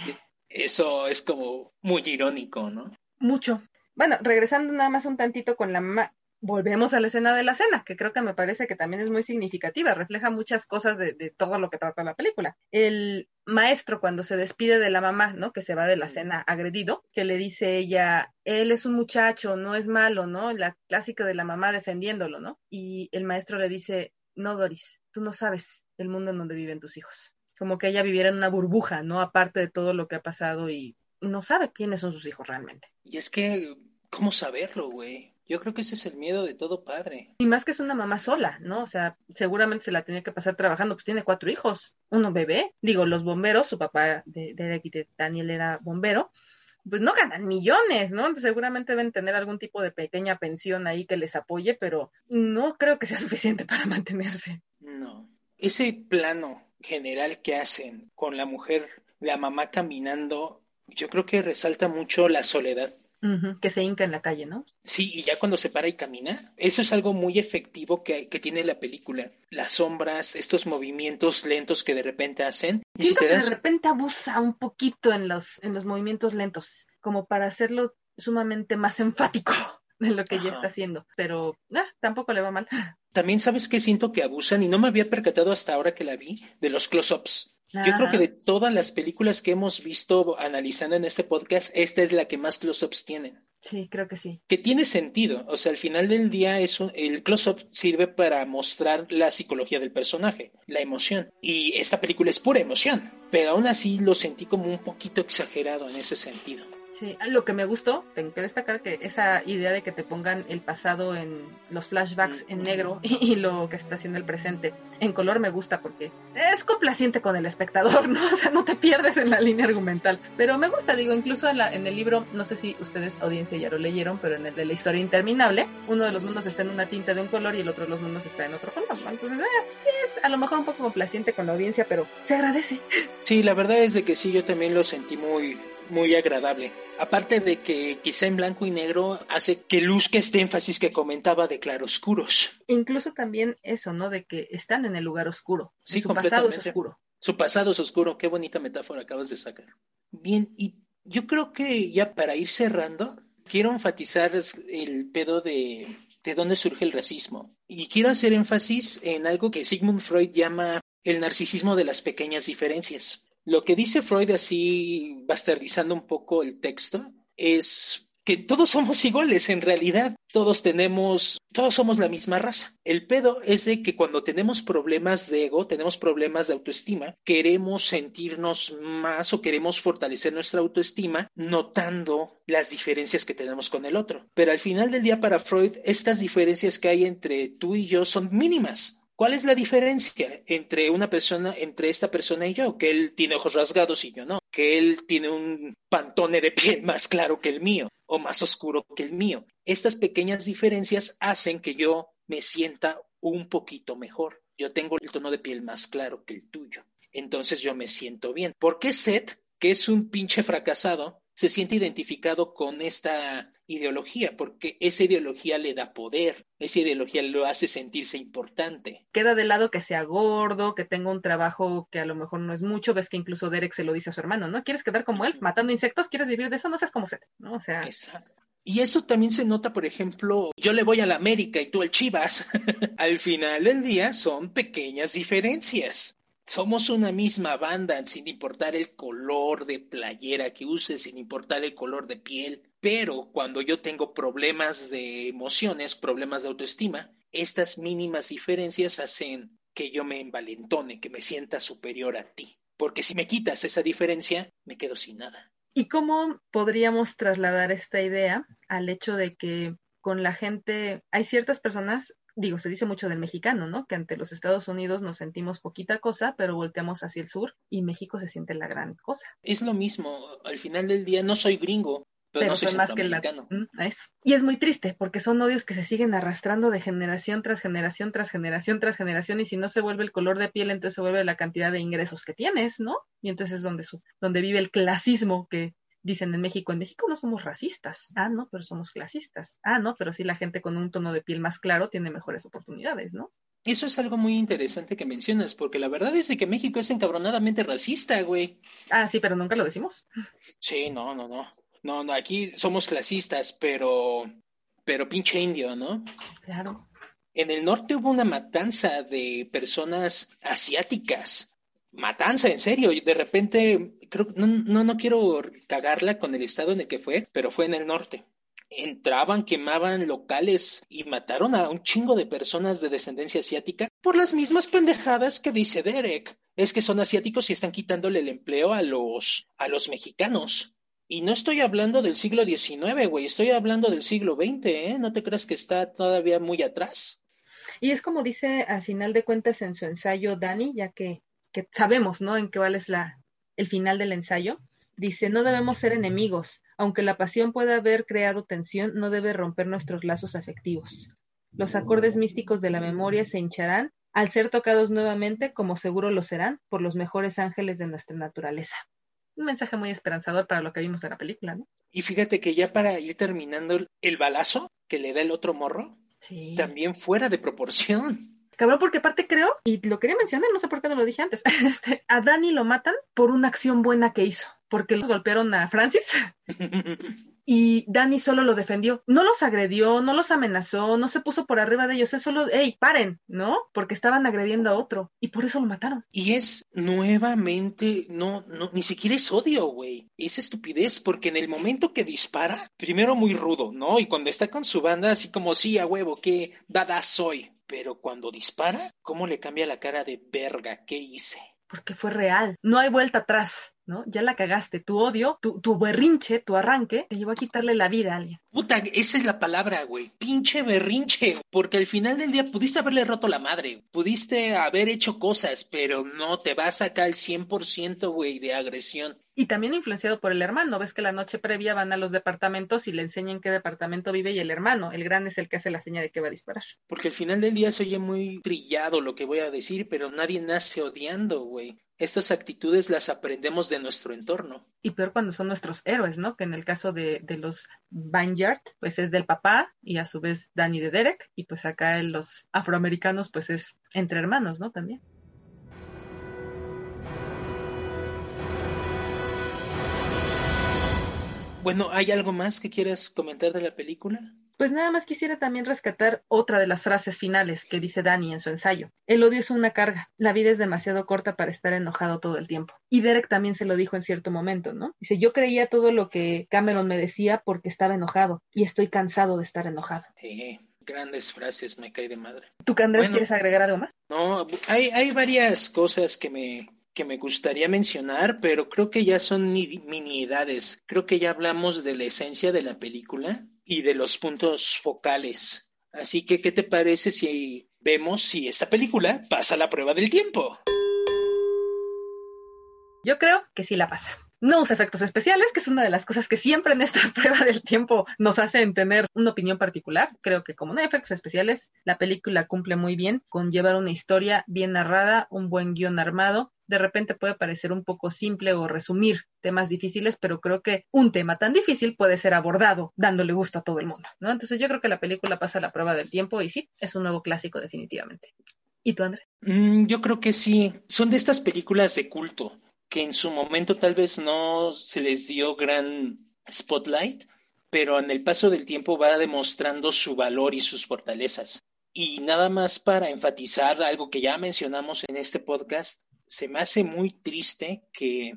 Eso es como muy irónico, ¿no? Mucho. Bueno, regresando nada más un tantito con la mamá, volvemos a la escena de la cena, que creo que me parece que también es muy significativa, refleja muchas cosas de, de todo lo que trata la película. El maestro cuando se despide de la mamá, ¿no? Que se va de la cena agredido, que le dice ella, él es un muchacho, no es malo, ¿no? La clásica de la mamá defendiéndolo, ¿no? Y el maestro le dice, no, Doris, tú no sabes el mundo en donde viven tus hijos. Como que ella viviera en una burbuja, ¿no? Aparte de todo lo que ha pasado y no sabe quiénes son sus hijos realmente. Y es que, ¿cómo saberlo, güey? Yo creo que ese es el miedo de todo padre. Y más que es una mamá sola, ¿no? O sea, seguramente se la tenía que pasar trabajando, pues tiene cuatro hijos, uno bebé, digo, los bomberos, su papá de, de de Daniel era bombero, pues no ganan millones, ¿no? Seguramente deben tener algún tipo de pequeña pensión ahí que les apoye, pero no creo que sea suficiente para mantenerse. No. Ese plano general que hacen con la mujer, la mamá caminando, yo creo que resalta mucho la soledad. Que se hinca en la calle, ¿no? Sí, y ya cuando se para y camina, eso es algo muy efectivo que, que tiene la película. Las sombras, estos movimientos lentos que de repente hacen. Y si te que de repente abusa un poquito en los, en los movimientos lentos, como para hacerlo sumamente más enfático de lo que ya Ajá. está haciendo, pero ah, tampoco le va mal. También sabes que siento que abusan, y no me había percatado hasta ahora que la vi, de los close-ups. Yo creo que de todas las películas que hemos visto analizando en este podcast, esta es la que más close-ups tienen. Sí, creo que sí. Que tiene sentido, o sea, al final del día es un- el close-up sirve para mostrar la psicología del personaje, la emoción. Y esta película es pura emoción, pero aún así lo sentí como un poquito exagerado en ese sentido. Sí, ah, lo que me gustó, tengo que destacar que esa idea de que te pongan el pasado en los flashbacks en negro y, lo que está haciendo el presente en color me gusta porque es complaciente con el espectador, ¿no? O sea, no te pierdes en la línea argumental. Pero me gusta, digo, incluso en, la- en el libro, no sé si ustedes, audiencia, ya lo leyeron, pero en el de la historia interminable, uno de los mundos está en una tinta de un color y el otro de los mundos está en otro color, ¿no? Entonces, eh, es a lo mejor un poco complaciente con la audiencia, pero se agradece. Sí, la verdad es de que sí, yo también lo sentí muy, muy agradable. Aparte de que quizá en blanco y negro hace que luzca este énfasis que comentaba de claroscuros. Incluso también eso, ¿no? De que están en el lugar oscuro. Sí, su pasado es oscuro. Su pasado es oscuro, qué bonita metáfora acabas de sacar. Bien, y yo creo que ya para ir cerrando, quiero enfatizar el pedo de, de dónde surge el racismo. Y quiero hacer énfasis en algo que Sigmund Freud llama el narcisismo de las pequeñas diferencias. Lo que dice Freud así, bastardizando un poco el texto, es que todos somos iguales en realidad. Todos tenemos, todos somos la misma raza. El pedo es de que cuando tenemos problemas de ego, tenemos problemas de autoestima, queremos sentirnos más o queremos fortalecer nuestra autoestima notando las diferencias que tenemos con el otro. Pero al final del día para Freud, estas diferencias que hay entre tú y yo son mínimas. ¿Cuál es la diferencia entre una persona, entre esta persona y yo? Que él tiene ojos rasgados y yo no. Que él tiene un pantone de piel más claro que el mío o más oscuro que el mío. Estas pequeñas diferencias hacen que yo me sienta un poquito mejor. Yo tengo el tono de piel más claro que el tuyo. Entonces yo me siento bien. ¿Por qué Seth, que es un pinche fracasado, se siente identificado con esta ideología, porque esa ideología le da poder, esa ideología lo hace sentirse importante. Queda de lado que sea gordo, que tenga un trabajo que a lo mejor no es mucho, ves que incluso Derek se lo dice a su hermano, ¿no? ¿Quieres quedar como él, matando insectos? ¿Quieres vivir de eso? No seas como Seth, ¿no? O sea... Exacto. Y eso también se nota, por ejemplo, yo le voy a la América y tú al Chivas. al final del día son pequeñas diferencias. Somos una misma banda, sin importar el color de playera que uses, sin importar el color de piel. Pero cuando yo tengo problemas de emociones, problemas de autoestima, estas mínimas diferencias hacen que yo me envalentone, que me sienta superior a ti. Porque si me quitas esa diferencia, me quedo sin nada. ¿Y cómo podríamos trasladar esta idea al hecho de que con la gente hay ciertas personas digo, se dice mucho del mexicano, ¿no? Que ante los Estados Unidos nos sentimos poquita cosa, pero volteamos hacia el sur y México se siente la gran cosa. Es lo mismo, al final del día no soy gringo, pero, no soy más que el latino. Eso. Y es muy triste porque son odios que se siguen arrastrando de generación tras generación tras generación tras generación y si no se vuelve el color de piel, entonces se vuelve la cantidad de ingresos que tienes, ¿no? Y entonces es donde, su, donde vive el clasismo que dicen en México, en México no somos racistas. Ah, no, pero somos clasistas. Ah, no, pero sí la gente con un tono de piel más claro tiene mejores oportunidades, ¿no? Eso es algo muy interesante que mencionas, porque la verdad es que México es encabronadamente racista, güey. Ah, sí, pero nunca lo decimos. Sí, no, no, no. No, no, aquí somos clasistas, pero pero pinche indio, ¿no? Claro. En el norte hubo una matanza de personas asiáticas matanza, en serio. De repente, creo no, no, no quiero cagarla con el estado en el que fue, pero fue en el norte. Entraban, quemaban locales y mataron a un chingo de personas de descendencia asiática por las mismas pendejadas que dice Derek. Es que son asiáticos y están quitándole el empleo a los, a los mexicanos. Y no estoy hablando del siglo XIX, güey, estoy hablando del siglo XX, ¿eh? No te creas que está todavía muy atrás. Y es como dice al final de cuentas en su ensayo Dani, ya que que sabemos, ¿no? En qué cuál es la, el final del ensayo. Dice, no debemos ser enemigos. Aunque la pasión pueda haber creado tensión, no debe romper nuestros lazos afectivos. Los acordes místicos de la memoria se hincharán al ser tocados nuevamente, como seguro lo serán, por los mejores ángeles de nuestra naturaleza. Un mensaje muy esperanzador para lo que vimos en la película, ¿no? Y fíjate que ya para ir terminando el balazo que le da el otro morro, sí. también fuera de proporción. Cabrón, porque aparte creo, y lo quería mencionar, no sé por qué no lo dije antes, este, a Dani lo matan por una acción buena que hizo, porque los golpearon a Francis y Dani solo lo defendió. No los agredió, no los amenazó, no se puso por arriba de ellos, él solo, hey, paren, ¿no? Porque estaban agrediendo a otro y por eso lo mataron. Y es nuevamente, no, no, ni siquiera es odio, güey. Es estupidez, porque en el momento que dispara, primero muy rudo, ¿no? Y cuando está con su banda, así como, sí, a huevo, qué dada soy pero cuando dispara, ¿cómo le cambia la cara de verga? ¿Qué hice? Porque fue real. No hay vuelta atrás, ¿no? Ya la cagaste. Tu odio, tu, tu berrinche, tu arranque, te llevó a quitarle la vida a alguien. Puta, esa es la palabra, güey. Pinche berrinche. Porque al final del día pudiste haberle roto la madre. Pudiste haber hecho cosas, pero no te vas a sacar el 100%, güey, de agresión. Y también influenciado por el hermano. Ves que la noche previa van a los departamentos y le enseñan qué departamento vive y el hermano. El gran es el que hace la seña de que va a disparar. Porque al final del día se oye muy trillado lo que voy a decir, pero nadie nace odiando, güey. Estas actitudes las aprendemos de nuestro entorno. Y peor cuando son nuestros héroes, ¿no? Que en el caso de, de los Vineyard, pues es del papá y a su vez Danny de Derek. Y pues acá en los afroamericanos, pues es entre hermanos, ¿no? También. Bueno, ¿hay algo más que quieras comentar de la película? Pues nada más quisiera también rescatar otra de las frases finales que dice Dani en su ensayo. El odio es una carga. La vida es demasiado corta para estar enojado todo el tiempo. Y Derek también se lo dijo en cierto momento, ¿no? Dice, yo creía todo lo que Cameron me decía porque estaba enojado y estoy cansado de estar enojado. Sí, grandes frases, me cae de madre. ¿Tú, Andrés, Bueno. quieres agregar algo más? No, hay, hay varias cosas que me, que me gustaría mencionar, pero creo que ya son ni- miniedades. Creo que ya hablamos de la esencia de la película y de los puntos focales. Así que, ¿qué te parece si vemos si esta película pasa la prueba del tiempo? Yo creo que sí la pasa. No usa efectos especiales, que es una de las cosas que siempre en esta prueba del tiempo nos hacen tener una opinión particular. Creo que como no hay efectos especiales, la película cumple muy bien con llevar una historia bien narrada, un buen guion armado. De repente puede parecer un poco simple o resumir temas difíciles, pero creo que un tema tan difícil puede ser abordado dándole gusto a todo el mundo, ¿no? Entonces yo creo que la película pasa la prueba del tiempo y sí, es un nuevo clásico definitivamente. ¿Y tú, Andrés? Mm, yo creo que sí. Son de estas películas de culto que en su momento tal vez no se les dio gran spotlight, pero en el paso del tiempo va demostrando su valor y sus fortalezas. Y nada más para enfatizar algo que ya mencionamos en este podcast, se me hace muy triste que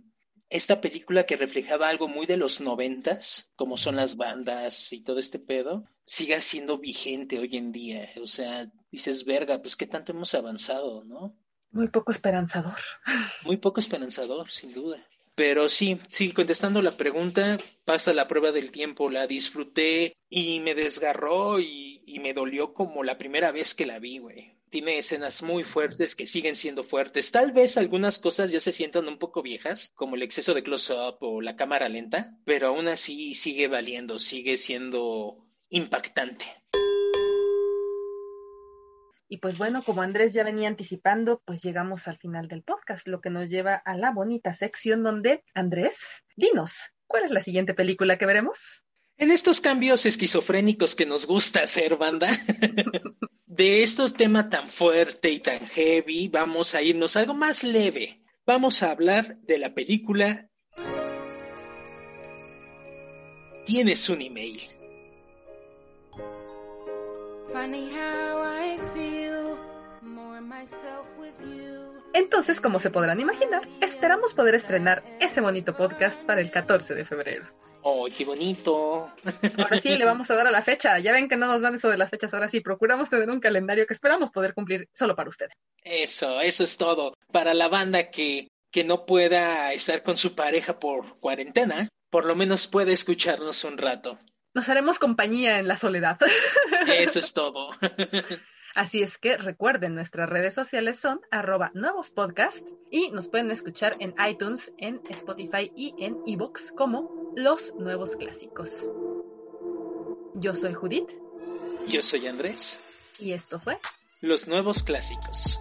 esta película que reflejaba algo muy de los noventas, como son las bandas y todo este pedo, siga siendo vigente hoy en día. O sea, dices, verga, pues qué tanto hemos avanzado, ¿no? Muy poco esperanzador. Muy poco esperanzador, sin duda. Pero sí, sí, contestando la pregunta, pasa la prueba del tiempo, la disfruté y me desgarró y, y me dolió como la primera vez que la vi, güey. Tiene escenas muy fuertes que siguen siendo fuertes. Tal vez algunas cosas ya se sientan un poco viejas, como el exceso de close-up o la cámara lenta, pero aún así sigue valiendo, sigue siendo impactante. Y pues bueno, como Andrés ya venía anticipando, pues llegamos al final del podcast, lo que nos lleva a la bonita sección donde, Andrés, dinos, ¿cuál es la siguiente película que veremos? En estos cambios esquizofrénicos que nos gusta hacer, banda, de estos temas tan fuerte y tan heavy, vamos a irnos a algo más leve. Vamos a hablar de la película Tienes un email. Entonces, como se podrán imaginar, esperamos poder estrenar ese bonito podcast para el 14 de febrero. ¡Oh, qué bonito! Ahora sí, le vamos a dar a la fecha. Ya ven que no nos dan eso de las fechas, ahora sí, procuramos tener un calendario que esperamos poder cumplir solo para ustedes. Eso, eso es todo. Para la banda que, que no pueda estar con su pareja por cuarentena, por lo menos puede escucharnos un rato. Nos haremos compañía en la soledad. Eso es todo. Así es que recuerden, nuestras redes sociales son arroba nuevos podcast y nos pueden escuchar en iTunes, en Spotify y en eBooks como Los Nuevos Clásicos. Yo soy Judith Yo soy Andrés. y esto fue Los nuevos clásicos.